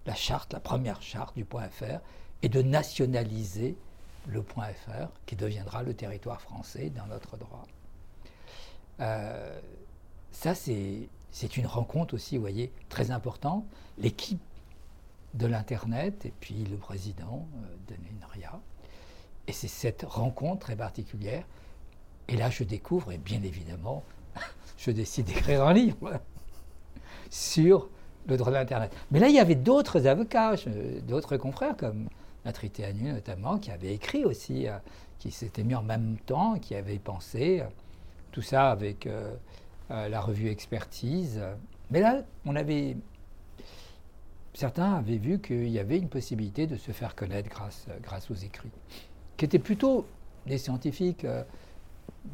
la charte, la première charte du point FR, et de nationaliser le point FR, qui deviendra le territoire français dans notre droit. Euh, ça, c'est une rencontre aussi, vous voyez, très importante. L'équipe de l'Internet et puis le président de l'INRIA. Et c'est cette rencontre très particulière. Et là, je découvre, et bien évidemment, je décide d'écrire un livre sur le droit de l'Internet. Mais là, il y avait d'autres avocats, d'autres confrères, comme Natrité Anu notamment, qui avaient écrit aussi, euh, qui s'étaient mis en même temps, qui avaient pensé, euh, tout ça avec euh, la revue Expertise. Mais là, on avait. Certains avaient vu qu'il y avait une possibilité de se faire connaître grâce, aux écrits, qui étaient plutôt des scientifiques,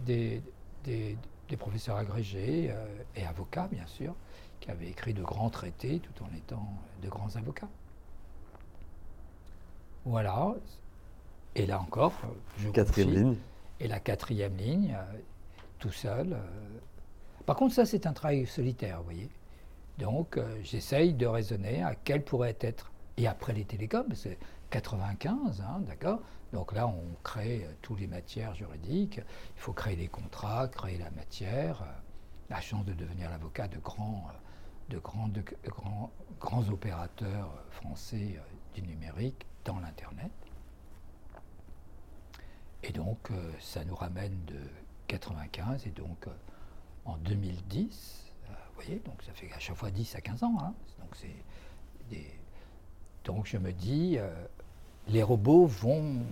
des, des, des professeurs agrégés et avocats, bien sûr, qui avaient écrit de grands traités tout en étant de grands avocats. Voilà. Et là encore, je quatrième ligne. Et la quatrième ligne, euh, tout seul. Euh. Par contre, ça, c'est un travail solitaire, vous voyez. Donc, j'essaye de raisonner à quel pourrait être. Et après les télécoms, c'est 95, hein, d'accord donc là, on crée euh, toutes les matières juridiques. Il faut créer les contrats, créer la matière, euh, la chance de devenir l'avocat de grands, euh, de grands, de grands, grands opérateurs français du numérique dans l'Internet. Et donc, ça nous ramène de 95 et donc en 2010, vous voyez, donc ça fait à chaque fois 10 à 15 ans. Hein, donc, je me dis, les robots vont,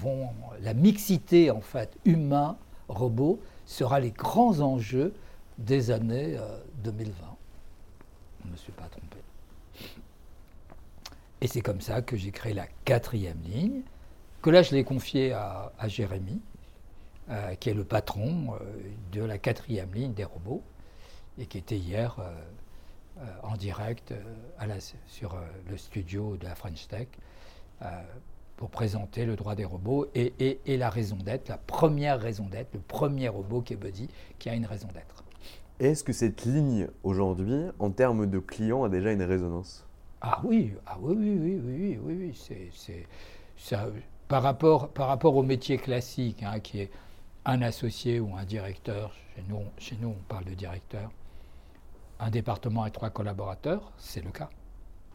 vont, la mixité en fait humain-robot sera les grands enjeux des années 2020. Euh, Je ne me suis pas trompé. Et c'est comme ça que j'ai créé la quatrième ligne, que là je l'ai confiée à, Jérémy, euh, qui est le patron euh, de la quatrième ligne des robots, et qui était hier en direct sur le studio de la French Tech euh, pour présenter le droit des robots et, la raison d'être, la première raison d'être, le premier robot qui est Buddy, qui a une raison d'être. Est-ce que cette ligne aujourd'hui, en termes de clients, a déjà une résonance? Ah oui, ah oui, oui, oui, oui, oui, oui, c'est, ça, par rapport, au métier classique, hein, qui est un associé ou un directeur, chez nous, chez nous on parle de directeur, un département et trois collaborateurs, c'est le cas.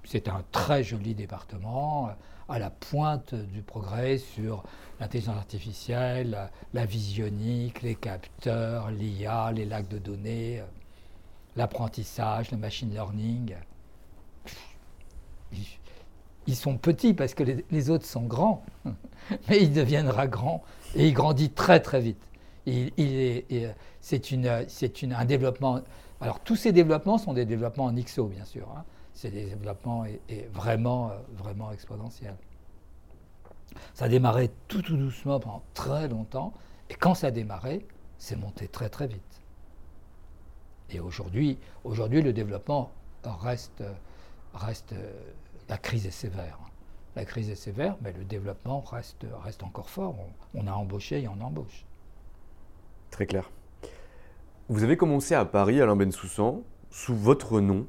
C'est un très joli département, à la pointe du progrès sur l'intelligence artificielle, la visionique, les capteurs, l'IA, les lacs de données, l'apprentissage, le machine learning. Ils sont petits parce que les, autres sont grands, mais il deviendra grand et il grandit très très vite. Il, c'est un développement. Alors tous ces développements sont des développements en XO, bien sûr. Hein c'est des développements vraiment, euh, vraiment exponentiel. Ça a démarré tout, tout doucement pendant très longtemps, et quand ça a démarré, c'est monté très très vite. Et aujourd'hui, aujourd'hui le développement reste, reste, la crise est sévère. La crise est sévère, mais le développement reste, reste encore fort. On, a embauché et on embauche. Très clair. Vous avez commencé à Paris, Alain Bensoussan, sous votre nom,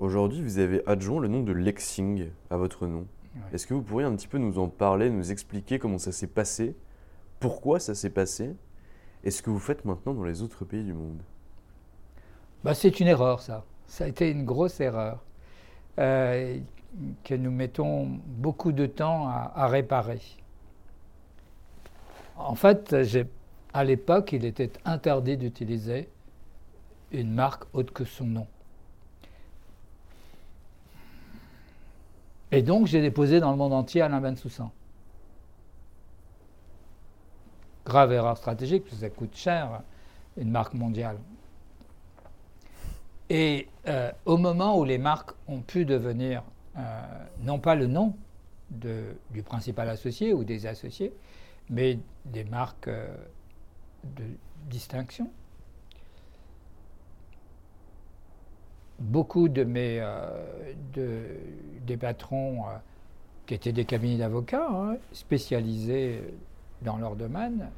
Aujourd'hui, vous avez adjoint le nom de Lexing à votre nom. Est-ce que vous pourriez un petit peu nous en parler, nous expliquer comment ça s'est passé, pourquoi ça s'est passé, et ce que vous faites maintenant dans les autres pays du monde? Bah, C'est une erreur, ça. Ça a été une grosse erreur euh, que nous mettons beaucoup de temps à, réparer. En fait, à l'époque, il était interdit d'utiliser une marque autre que son nom. Et donc, j'ai déposé dans le monde entier Alain Bensoussan. Grave erreur stratégique, parce ça coûte cher, une marque mondiale. Et euh, au moment où les marques ont pu devenir, non pas le nom du principal associé ou des associés, mais des marques euh, de distinction, beaucoup de mes des patrons qui étaient des cabinets d'avocats hein, spécialisés dans leur domaine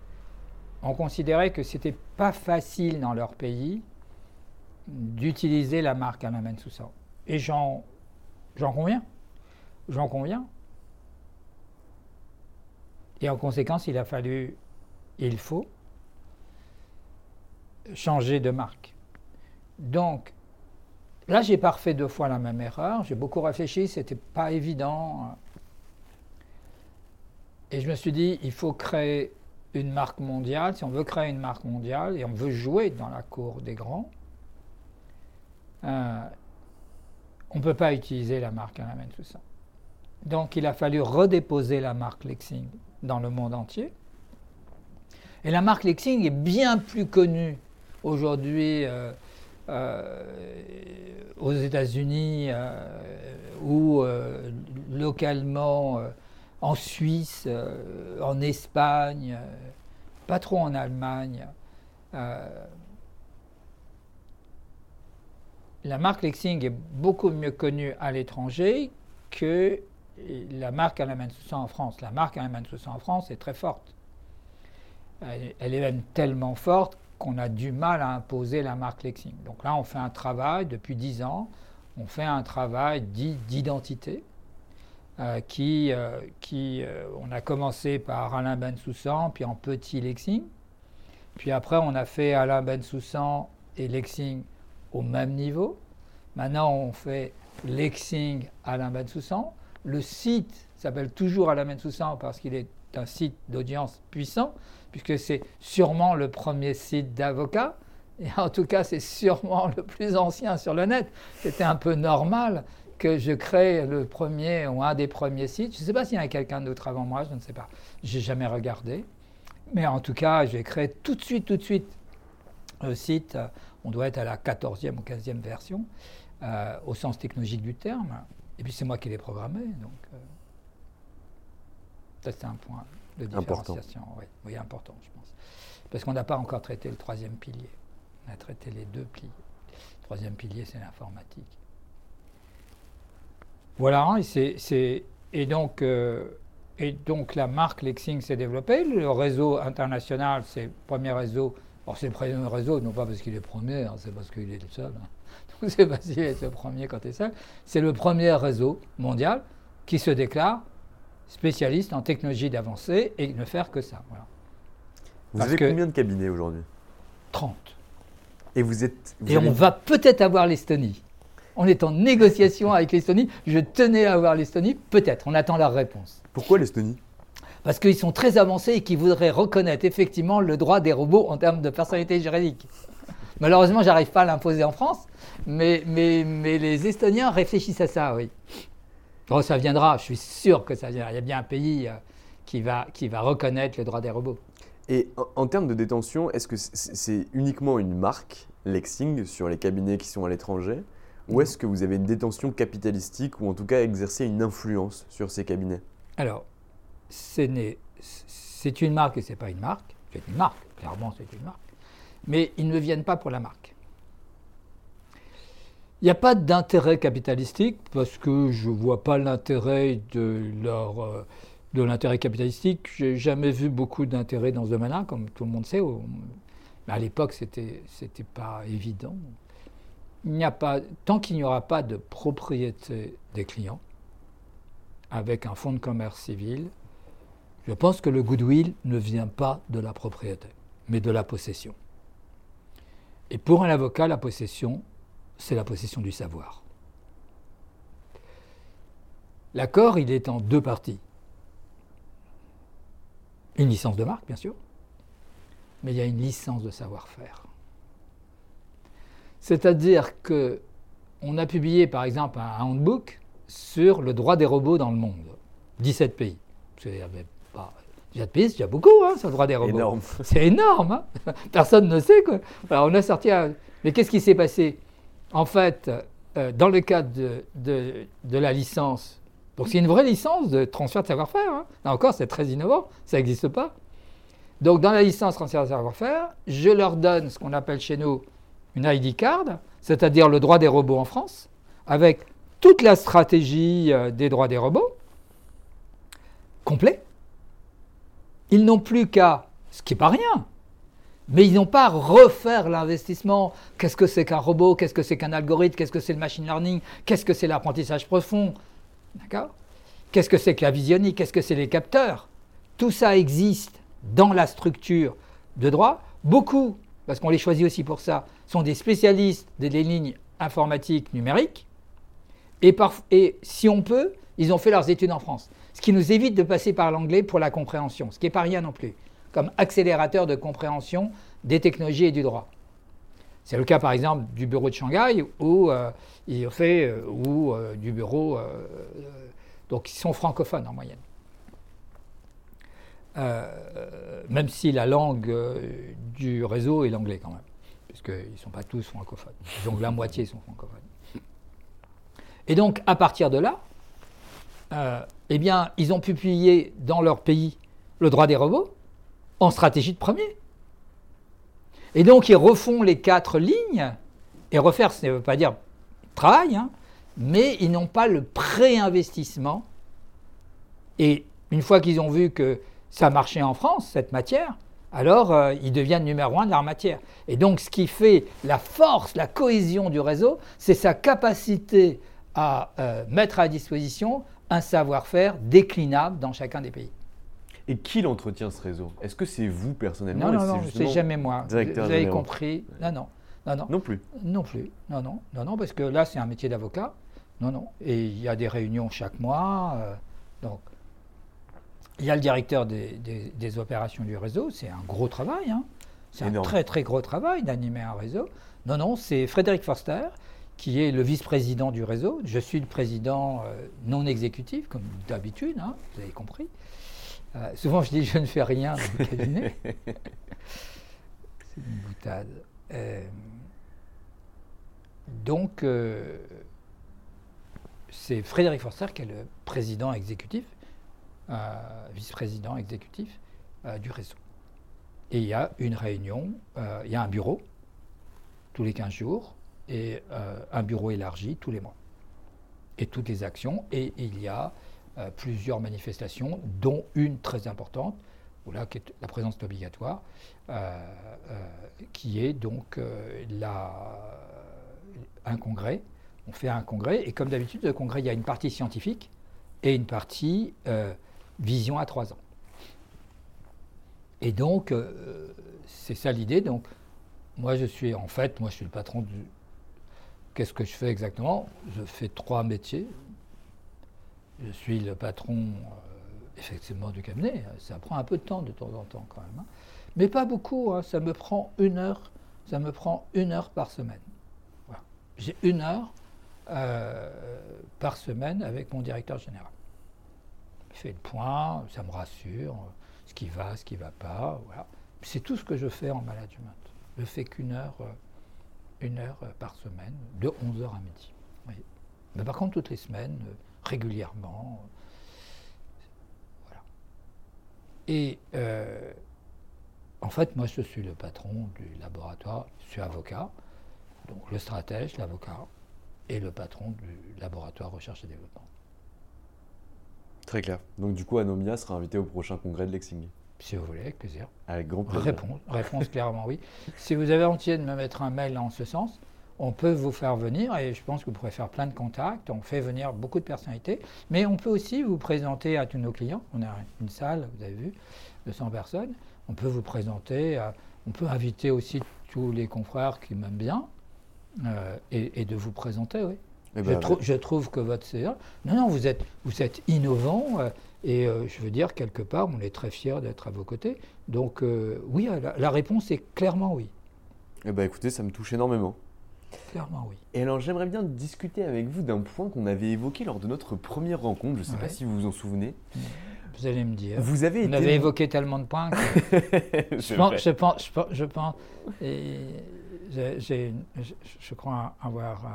ont considéré que c'était pas facile dans leur pays d'utiliser la marque Alain Bensoussan. Et j'en, j'en conviens. J'en conviens. Et en conséquence, il a fallu, il faut, changer de marque. Donc, là, j'ai pas refait deux fois la même erreur. J'ai beaucoup réfléchi, c'était pas évident. Et je me suis dit, il faut créer une marque mondiale. Si on veut créer une marque mondiale et on veut jouer dans la cour des grands, euh, on ne peut pas utiliser la marque Alain ça. Donc il a fallu redéposer la marque Lexing dans le monde entier. Et la marque Lexing est bien plus connue aujourd'hui euh, euh, aux États-Unis ou localement en Suisse, en Espagne, pas trop en Allemagne la marque Lexing est beaucoup mieux connue à l'étranger que la marque Alain Bensoussan en France. La marque Alain Bensoussan en France est très forte. Elle, est même tellement forte qu'on a du mal à imposer la marque Lexing. Donc là, on fait un travail depuis dix ans, on fait un travail d'identité. Euh, qui, euh, euh, on a commencé par Alain Bensoussan, puis en petit Lexing. Puis après, on a fait Alain Bensoussan et Lexing au même niveau. Maintenant, on fait Lexing Alain Bensoussan. Le site s'appelle toujours Alain Bensoussan parce qu'il est un site d'audience puissant, puisque c'est sûrement le premier site d'avocat. Et en tout cas, c'est sûrement le plus ancien sur le net. C'était un peu normal que je crée le premier ou un des premiers sites. Je ne sais pas s'il y a quelqu'un d'autre avant moi, je ne sais pas. J'ai jamais regardé. Mais en tout cas, j'ai créé tout de suite, tout de suite le site on doit être à la 14e ou 15e version, euh, au sens technologique du terme. Et puis c'est moi qui l'ai programmé. Donc, euh, ça, c'est un point de différenciation. Important. Oui, important, je pense. Parce qu'on n'a pas encore traité le troisième pilier. On a traité les deux piliers. Le troisième pilier, c'est l'informatique. Voilà, et, et, donc, euh, et donc la marque Lexing s'est développée. Le réseau international, c'est le premier réseau alors c'est le premier réseau, non pas parce qu'il est premier, hein, c'est parce qu'il est le seul. Hein. Donc c'est parce qu'il est le premier quand il est seul. C'est le premier réseau mondial qui se déclare spécialiste en technologie d'avancée et ne faire que ça. Vous avez combien de cabinets aujourd'hui? 30. Et vous êtes. et on va peut-être avoir l'Estonie. On est en négociation avec l'Estonie. Je tenais à avoir l'Estonie, peut-être. On attend la réponse. Pourquoi l'Estonie? Parce qu'ils sont très avancés et qu'ils voudraient reconnaître effectivement le droit des robots en termes de personnalité juridique. Malheureusement, j'arrive pas à l'imposer en France, mais, mais, mais, les Estoniens réfléchissent à ça, oui. Oh, ça viendra, je suis sûr que ça viendra. Il y a bien un pays euh, qui, va, qui va reconnaître le droit des robots. Et en, termes de détention, est-ce que c'est uniquement une marque, Lexing, sur les cabinets qui sont à l'étranger? Ou est-ce que vous avez une détention capitalistique ou en tout cas exercer une influence sur ces cabinets? Alors, c'est une marque et ce n'est pas une marque. C'est une marque, clairement c'est une marque. Mais ils ne viennent pas pour la marque. Il n'y a pas d'intérêt capitalistique parce que je ne vois pas l'intérêt euh, de l'intérêt capitalistique. J'ai jamais vu beaucoup d'intérêt dans ce domaine-là, comme tout le monde sait. Mais à l'époque, c'était c'était pas évident. Il n'y a pas tant qu'il n'y aura pas de propriété des clients avec un fonds de commerce civil, je pense que le goodwill ne vient pas de la propriété, mais de la possession. Et pour un avocat, la possession, c'est la possession du savoir. L'accord, il est en deux parties. Une licence de marque, bien sûr, mais il y a une licence de savoir-faire. C'est-à-dire que on a publié par exemple un handbook sur le droit des robots dans le monde. 17 pays. Pas 17 pays, c'est déjà beaucoup hein, sur le droit des robots. Énorme. C'est énorme. hein. Personne ne sait quoi. Alors on a sorti. Mais qu'est-ce qui s'est passé? En fait, euh, dans le cadre de, de- de la licence, donc c'est une vraie licence de transfert de savoir-faire. hein. Là encore, c'est très innovant. Ça n'existe pas. Donc dans la licence transfert de savoir-faire, je leur donne ce qu'on appelle chez nous une ID card, c'est-à-dire le droit des robots en France, avec toute la stratégie euh, des droits des robots, complet. Ils n'ont plus qu'à, ce qui n'est pas rien, mais ils n'ont pas à refaire l'investissement. Qu'est-ce que c'est qu'un robot? Qu'est-ce que c'est qu'un algorithme? Qu'est-ce que c'est le machine learning? Qu'est-ce que c'est l'apprentissage profond? D'accord? Qu'est-ce que c'est que la visionique Qu'est-ce que c'est les capteurs? Tout ça existe dans la structure de droit. Beaucoup, parce qu'on les choisit aussi pour ça, sont des spécialistes des lignes informatiques numériques. Et, et si on peut, ils ont fait leurs études en France. Ce qui nous évite de passer par l'anglais pour la compréhension, ce qui n'est pas rien non plus, comme accélérateur de compréhension des technologies et du droit. C'est le cas par exemple du bureau de Shanghai où euh, fait, euh, ou euh, du bureau, euh, donc ils sont francophones en moyenne. Même si la langue du réseau est l'anglais quand même, puisqu'ils ne sont pas tous francophones. Donc la moitié sont francophones. Et donc à partir de là, euh, eh bien, ils ont publié dans leur pays le droit des robots en stratégie de premier. Et donc ils refont les quatre lignes, et refaire, ça ne veut pas dire travail, hein, mais ils n'ont pas le pré-investissement. Et une fois qu'ils ont vu que ça marchait en France, cette matière, alors euh, ils deviennent numéro un de leur matière. Et donc ce qui fait la force, la cohésion du réseau, c'est sa capacité à euh, mettre à disposition un savoir-faire déclinable dans chacun des pays. Et qui l'entretient ce réseau? Est-ce que c'est vous personnellement? Non, non, non, c'est jamais moi. Vous avez compris Non, non, non, non, Non plus. non plus. Non, non, non, non, parce que là, c'est un métier d'avocat. Non, non. Et il y a des réunions chaque mois. euh, donc, il y a le directeur des, des- des opérations du réseau. C'est un gros travail. hein. C'est un très, très gros travail d'animer un réseau. Non, non, c'est Frédéric Forster qui est le vice-président du réseau. Je suis le président euh, non exécutif, comme d'habitude, hein, vous avez compris. Euh, souvent, je dis je ne fais rien dans le cabinet. C'est une boutade. Euh, donc, c'est Frédéric Forster qui est le président exécutif, vice-président exécutif du réseau. Et il y a une réunion, il y a un bureau tous les 15 jours et euh, un bureau élargi tous les mois. Et toutes les actions. Et il y a euh, plusieurs manifestations, dont une très importante, où la présence est obligatoire, euh, qui est donc la- un congrès. On fait un congrès, et comme d'habitude, le congrès, il y a une partie scientifique et une partie vision à trois ans. Et donc, c'est ça l'idée. Donc, moi, je suis, en fait, moi, je suis le patron du. Qu'est-ce que je fais exactement? Je fais trois métiers. Je suis le patron, euh, effectivement, du cabinet. Ça prend un peu de temps de temps en temps, quand même. hein. Mais pas beaucoup. hein. Ça me prend une heure. Ça me prend une heure par semaine. J'ai une heure euh, par semaine avec mon directeur général. Je fais le point, ça me rassure, ce qui va, ce qui ne va pas. Voilà. C'est tout ce que je fais en management. Je fais qu'une heure, euh, une heure euh, par semaine, de 11h à midi. Mais par contre, toutes les semaines, euh, régulièrement. euh, voilà. Et en fait, moi, je suis le patron du laboratoire, je suis avocat, donc le stratège, l'avocat, et le patron du laboratoire recherche et développement. Très clair. Donc du coup, Anomia sera invité au prochain congrès de Lexington. Si vous voulez, avec plaisir. Avec grand plaisir. Réponse, réponse clairement oui. Si vous avez entier de me mettre un mail en ce sens, on peut vous faire venir et je pense que vous pourrez faire plein de contacts. On fait venir beaucoup de personnalités, mais on peut aussi vous présenter à tous nos clients. On a une salle, vous avez vu, de 100 personnes. On peut vous présenter, à- on peut inviter aussi tous les confrères qui m'aiment bien euh, et, et de vous présenter, oui. Eh Je, ben, trou- je trouve que votre CA, non, non, vous êtes, vous êtes innovant euh, et euh, je veux dire, quelque part, on est très fiers d'être à vos côtés. Donc, euh, oui, la, la réponse est clairement oui. eh ben, écoutez, ça me touche énormément. Clairement, oui. Et alors, j'aimerais bien discuter avec vous d'un point qu'on avait évoqué lors de notre première rencontre. Je ne sais Ouais. pas si vous vous en souvenez. Vous allez me dire. Vous avez On avait évoqué tellement de points que je, pense, je pense, je pense, je pense- et je crois avoir euh,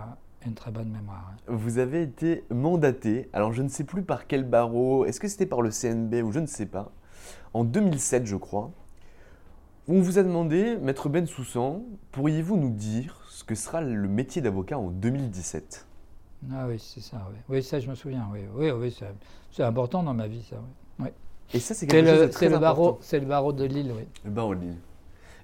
une très bonne mémoire. hein. Vous avez été mandaté, alors je ne sais plus par quel barreau, est-ce que c'était par le CNB ou je ne sais pas, en 2007 je crois. On vous a demandé, Maître Ben Soussan, pourriez-vous nous dire ce que sera le métier d'avocat en 2017 Ah oui, c'est ça. Oui. oui, ça, je me souviens. Oui, oui, oui c'est- important dans ma vie, ça. Oui. Oui. Et ça c'est quelque chose de très le barreau, important. c'est le barreau de Lille, oui. Le barreau de Lille.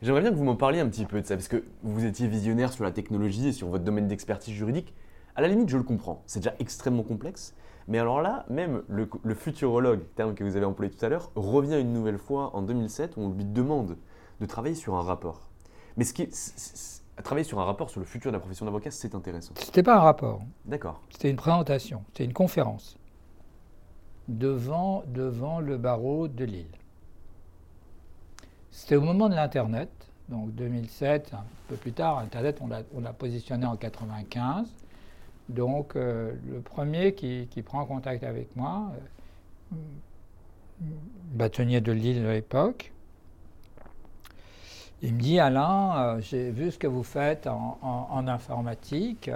J'aimerais bien que vous m'en parliez un petit peu de ça, parce que vous étiez visionnaire sur la technologie et sur votre domaine d'expertise juridique. À la limite, je le comprends, c'est déjà extrêmement complexe. Mais alors là, même le, le futurologue, terme que vous avez employé tout à l'heure, revient une nouvelle fois en 2007 où on lui demande de travailler sur un rapport. Mais ce qui est, c'est- c'est- travailler sur un rapport sur le futur de la profession d'avocat, c'est intéressant. C'était pas un rapport. D'accord. C'était une présentation, c'était une conférence devant, devant le barreau de Lille. C'était au moment de l'Internet, donc 2007, un peu plus tard, Internet, on l'a on l'a positionné en 95. Donc euh, le premier qui, qui prend contact avec moi, euh, bâtonnier de Lille à l'époque, il me dit Alain, euh, j'ai vu ce que vous faites en, informatique.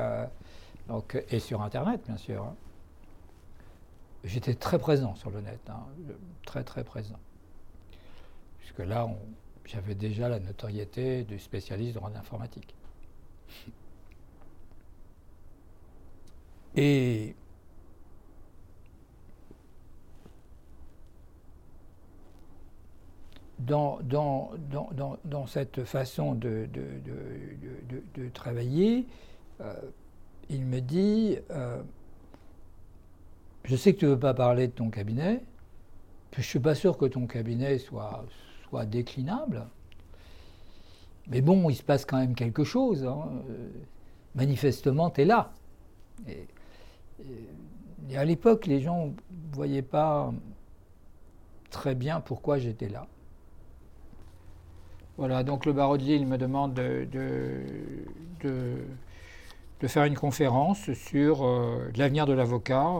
donc, et sur Internet, bien sûr. hein. J'étais très présent sur le net, hein, très très présent. Puisque là, j'avais déjà la notoriété du spécialiste droit de l'informatique. Et dans, cette façon de, travailler, euh, il me dit, euh, je sais que tu ne veux pas parler de ton cabinet, je ne suis pas sûr que ton cabinet soit, déclinable, mais bon, il se passe quand même quelque chose. hein. Euh, Manifestement, tu es là. Et, à l'époque, les gens ne voyaient pas très bien pourquoi j'étais là. Voilà, donc le barreau de Lille me demande de, faire une conférence sur euh, l'avenir de l'avocat.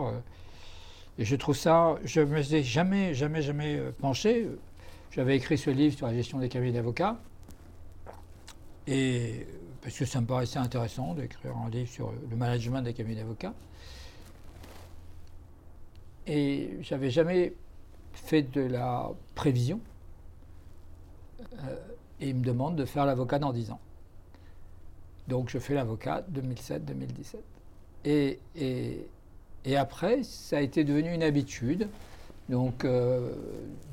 et je trouve ça, je ne me suis jamais, jamais, jamais euh, penché. J'avais écrit ce livre sur la gestion des cabinets d'avocats. Et parce que ça me paraissait intéressant d'écrire un livre sur le management des cabinets d'avocats. Et j'avais jamais fait de la prévision. Euh, et il me demande de faire l'avocat dans 10 ans. Donc je fais l'avocat 2007-2017. Et, et, et après, ça a été devenu une habitude. Donc euh,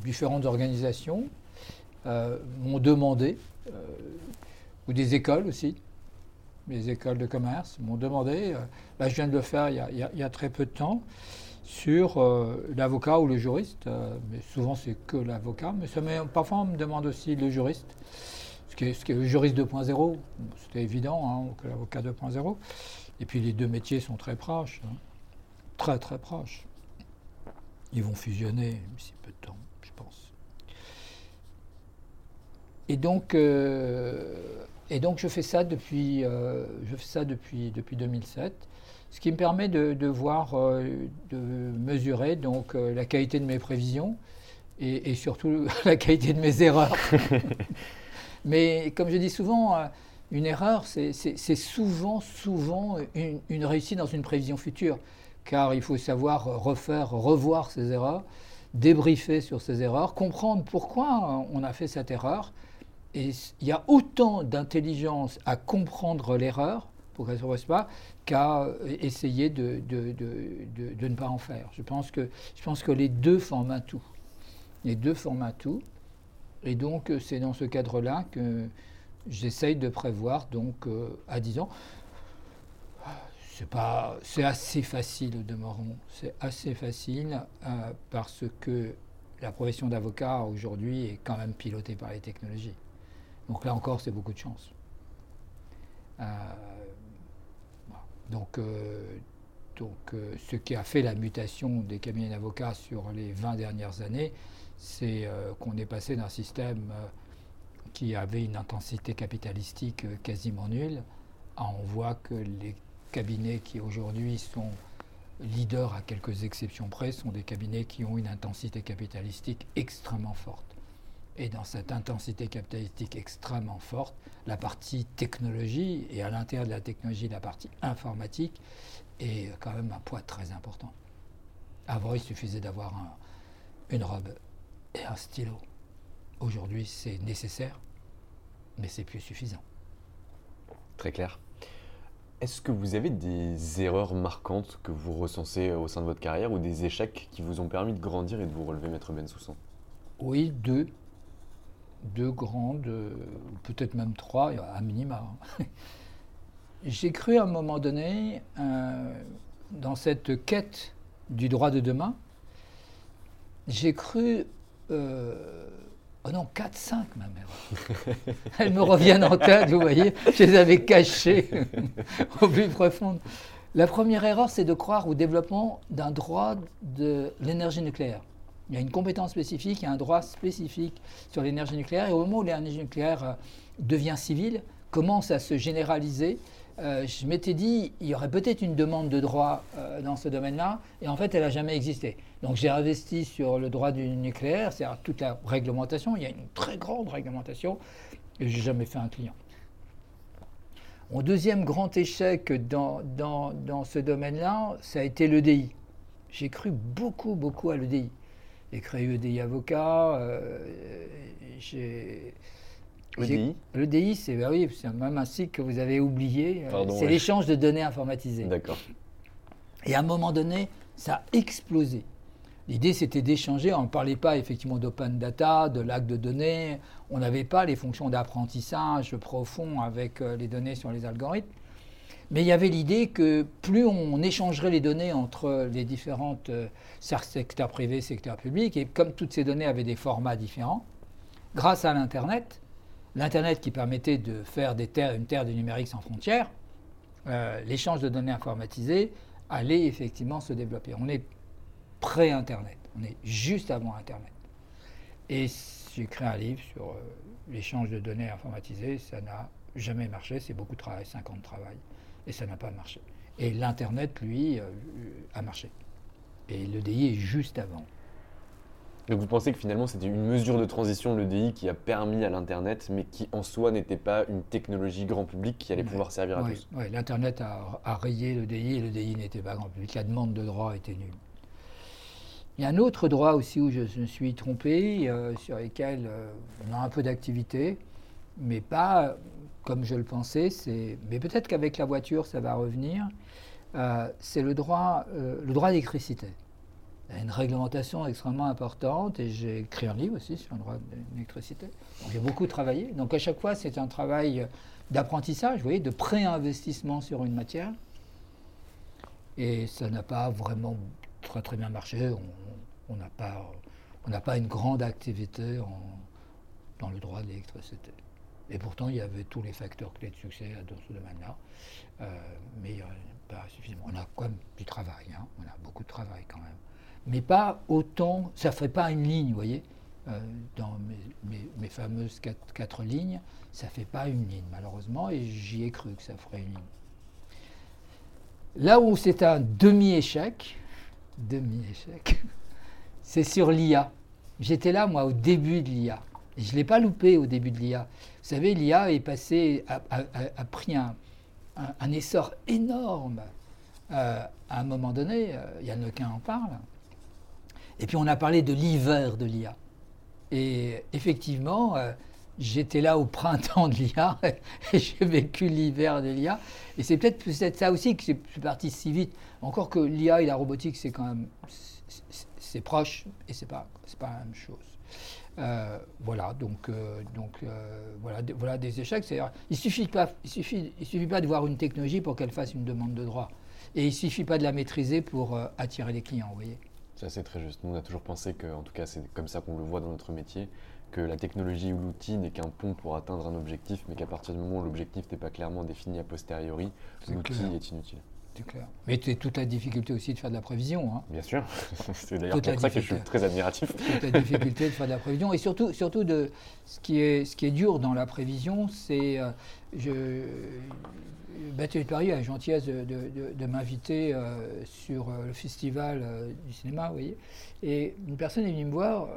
différentes organisations euh, m'ont demandé, euh, ou des écoles aussi, les écoles de commerce m'ont demandé, là je viens de le faire il y a, très peu de temps, sur l'avocat ou le juriste, mais souvent c'est que l'avocat, mais parfois on me demande aussi le juriste, ce qui est, ce qui est le juriste 2.0, c'était évident hein, que l'avocat 2.0, et puis les deux métiers sont très proches, hein, très très proches. Ils vont fusionner d'ici peu de temps, je pense. Et donc, euh, et donc je fais ça depuis, euh, je fais ça depuis, depuis 2007, ce qui me permet de, de voir, euh, de mesurer donc la qualité de mes prévisions et, et surtout la qualité de mes erreurs. Mais comme je dis souvent, une erreur, c'est souvent, souvent une, une réussite dans une prévision future, car il faut savoir refaire, revoir ses erreurs, débriefer sur ses erreurs, comprendre pourquoi on a fait cette erreur. Et il y a autant d'intelligence à comprendre l'erreur pour qu'elle ne se repasse pas qu'à essayer de, ne pas en faire. Je pense, que, les deux forment un tout. Les deux forment un tout. Et donc, c'est dans ce cadre-là que j'essaye de prévoir, donc, euh, à 10 ans. C'est pas, c'est assez facile au demeurant. C'est assez facile euh, parce que la profession d'avocat aujourd'hui est quand même pilotée par les technologies. Donc là encore, c'est beaucoup de chance. Euh, donc, euh, donc ce qui a fait la mutation des cabinets d'avocats sur les 20 dernières années, c'est qu'on est passé d'un système qui avait une intensité capitalistique quasiment nulle Ah, on voit que les cabinets qui aujourd'hui sont leaders à quelques exceptions près sont des cabinets qui ont une intensité capitalistique extrêmement forte. Et dans cette intensité capitalistique extrêmement forte, la partie technologie, et à l'intérieur de la technologie, la partie informatique, est quand même un poids très important. Avant, il suffisait d'avoir une robe et un stylo. Aujourd'hui, c'est nécessaire, mais c'est plus suffisant. Très clair. Est-ce que vous avez des erreurs marquantes que vous recensez au sein de votre carrière ou des échecs qui vous ont permis de grandir et de vous relever, Maître Ben Soussan Oui, deux. Deux grandes, euh, peut-être même trois, à minima. J'ai cru à un moment donné, euh, dans cette quête du droit de demain, j'ai cru euh, Oh non, 4, 5 ma mère. Elles me reviennent en tête, vous voyez, je les avais cachées au plus profond. La première erreur, c'est de croire au développement d'un droit de l'énergie nucléaire. Il y a une compétence spécifique, il y a un droit spécifique sur l'énergie nucléaire, et au moment où l'énergie nucléaire euh, devient civile, commence à se généraliser, euh, je m'étais dit, il y aurait peut-être une demande de droit euh, dans ce domaine-là, et en fait, elle n'a jamais existé. Donc j'ai investi sur le droit du nucléaire, c'est-à-dire toute la réglementation, il y a une très grande réglementation, et je n'ai jamais fait un client. Mon deuxième grand échec dans, dans, ce domaine-là, ça a été l'EDI. J'ai cru beaucoup, beaucoup à l'EDI. J'ai créé EDI Avocat, euh, j'ai L'EDI L'EDI, c'est bah oui, même un site que vous avez oublié. C'est l'échange de données informatisées. D'accord. Et à un moment donné, ça a explosé. L'idée, c'était d'échanger. On ne parlait pas effectivement d'open data, de lac de données. On n'avait pas les fonctions d'apprentissage profond avec euh, les données sur les algorithmes. Mais il y avait l'idée que plus on échangerait les données entre les différentes euh, secteurs privés, secteurs publics, et comme toutes ces données avaient des formats différents, grâce à l'Internet, l'Internet qui permettait de faire une terre du numérique sans frontières, euh, l'échange de données informatisées allait effectivement se développer. On est pré-Internet, on est juste avant Internet. Et j'ai créé un livre sur euh, l'échange de données informatisées, ça n'a jamais marché, c'est beaucoup de travail, 5 ans de travail, et ça n'a pas marché. Et l'Internet, lui, euh, a marché. Et l'EDI est juste avant. Donc vous pensez que finalement c'était une mesure de transition, l'EDI, qui a permis à l'Internet, mais qui en soi n'était pas une technologie grand public qui allait pouvoir servir à tous? Oui, l'Internet a, rayé l'EDI et l'EDI n'était pas grand public. La demande de droit était nulle. Il y a un autre droit aussi où je me suis trompé, euh, sur lequel euh, on a un peu d'activité, mais pas comme je le pensais. Mais peut-être qu'avec la voiture ça va revenir. Euh, c'est le droit, le droit d'électricité une réglementation extrêmement importante et j'ai écrit un livre aussi sur le droit de l'électricité. J'ai beaucoup travaillé. Donc à chaque fois, c'est un travail d'apprentissage, vous voyez, de pré-investissement sur une matière. Et ça n'a pas vraiment très très bien marché. On n'a pas, on pas une grande activité dans le droit de l'électricité. Et pourtant, il y avait tous les facteurs clés de succès dans ce domaine-là. Euh, mais pas suffisamment. On a quand même du travail, hein. on a beaucoup de travail quand même mais pas autant, ça ne ferait pas une ligne, vous voyez, euh, dans mes, fameuses quatre, lignes, ça ne fait pas une ligne, malheureusement, et j'y ai cru que ça ferait une ligne. Là où c'est un demi-échec, demi-échec, c'est sur l'IA. J'étais là, moi, au début de l'IA. Je ne l'ai pas loupé au début de l'IA. Vous savez, l'IA est passé, a, pris un, essor énorme euh, à un moment donné. Euh, Yann Lequin en parle. Et puis on a parlé de l'hiver de l'IA. Et effectivement, euh, j'étais là au printemps de l'IA et j'ai vécu l'hiver de l'IA. Et c'est peut-être peut ça aussi que c'est parti si vite. Encore que l'IA et la robotique, c'est quand même c'est proche et c'est pas pas la même chose. Euh, voilà, donc, euh, donc voilà, voilà des échecs. Il suffit pas, il suffit, il suffit pas de voir une technologie pour qu'elle fasse une demande de droit, et il suffit pas de la maîtriser pour attirer les clients. Vous voyez. C'est très juste. Nous, on a toujours pensé que, en tout cas, c'est comme ça qu'on le voit dans notre métier, que la technologie ou l'outil n'est qu'un pont pour atteindre un objectif, mais qu'à partir du moment où l'objectif n'est pas clairement défini a posteriori, l'outil est inutile. C'est clair. Mais c'est toute la difficulté aussi de faire de la prévision. Hein. Bien sûr. c'est d'ailleurs pour ça que je suis très admiratif. Toute la difficulté de faire de la prévision. Et surtout, surtout de, ce, qui est, ce qui est dur dans la prévision, c'est. Euh, je, Baptiste Paris a la gentillesse de, m'inviter euh, sur euh, le festival du cinéma, vous voyez. Et une personne est venue me voir,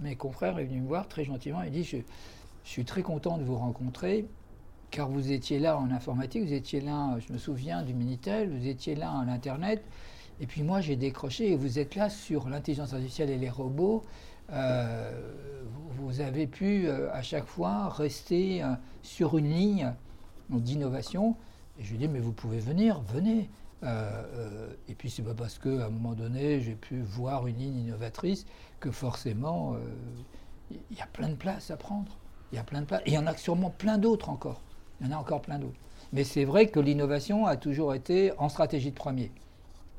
mes confrères est venu me voir très gentiment, il dit je, je suis très content de vous rencontrer car vous étiez là en informatique, vous étiez là, je me souviens, du Minitel, vous étiez là à l'Internet, et puis moi j'ai décroché, et vous êtes là sur l'intelligence artificielle et les robots. Euh, vous avez pu euh, à chaque fois rester euh, sur une ligne d'innovation. Et je lui dis, mais vous pouvez venir, venez. et puis c'est pas parce qu'à un moment donné j'ai pu voir une ligne innovatrice que forcément il y a plein de places à prendre. Il y a plein de places. Il y en a sûrement plein d'autres encore. Il y en a encore plein d'autres. Mais c'est vrai que l'innovation a toujours été en stratégie de premier.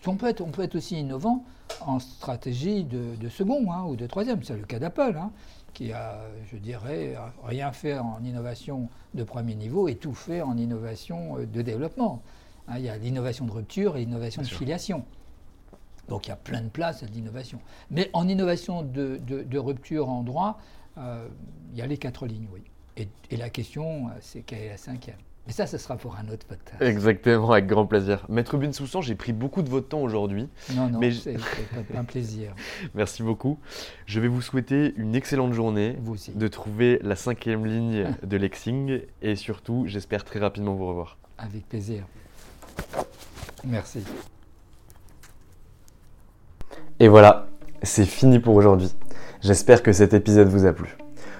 On peut être, on peut être aussi innovant en stratégie de, second hein, ou de troisième. C'est le cas d'Apple, hein, qui a, je dirais, rien fait en innovation de premier niveau et tout fait en innovation euh, de développement. Hein, il y a l'innovation de rupture et l'innovation de filiation. Donc il y a plein de places à l'innovation. Mais en innovation de, rupture en droit, euh, il y a les quatre lignes, oui. Et, la question, euh, c'est quelle est la cinquième? Mais ça, ce sera pour un autre podcast. Exactement, avec grand plaisir. Maître Soussan, j'ai pris beaucoup de votre temps aujourd'hui. Non, non, c'est un plaisir. Merci beaucoup. Je vais vous souhaiter une excellente journée. Vous aussi. De trouver la cinquième ligne de Lexing. Et surtout, j'espère très rapidement vous revoir. Avec plaisir. Merci. Et voilà, c'est fini pour aujourd'hui. J'espère que cet épisode vous a plu.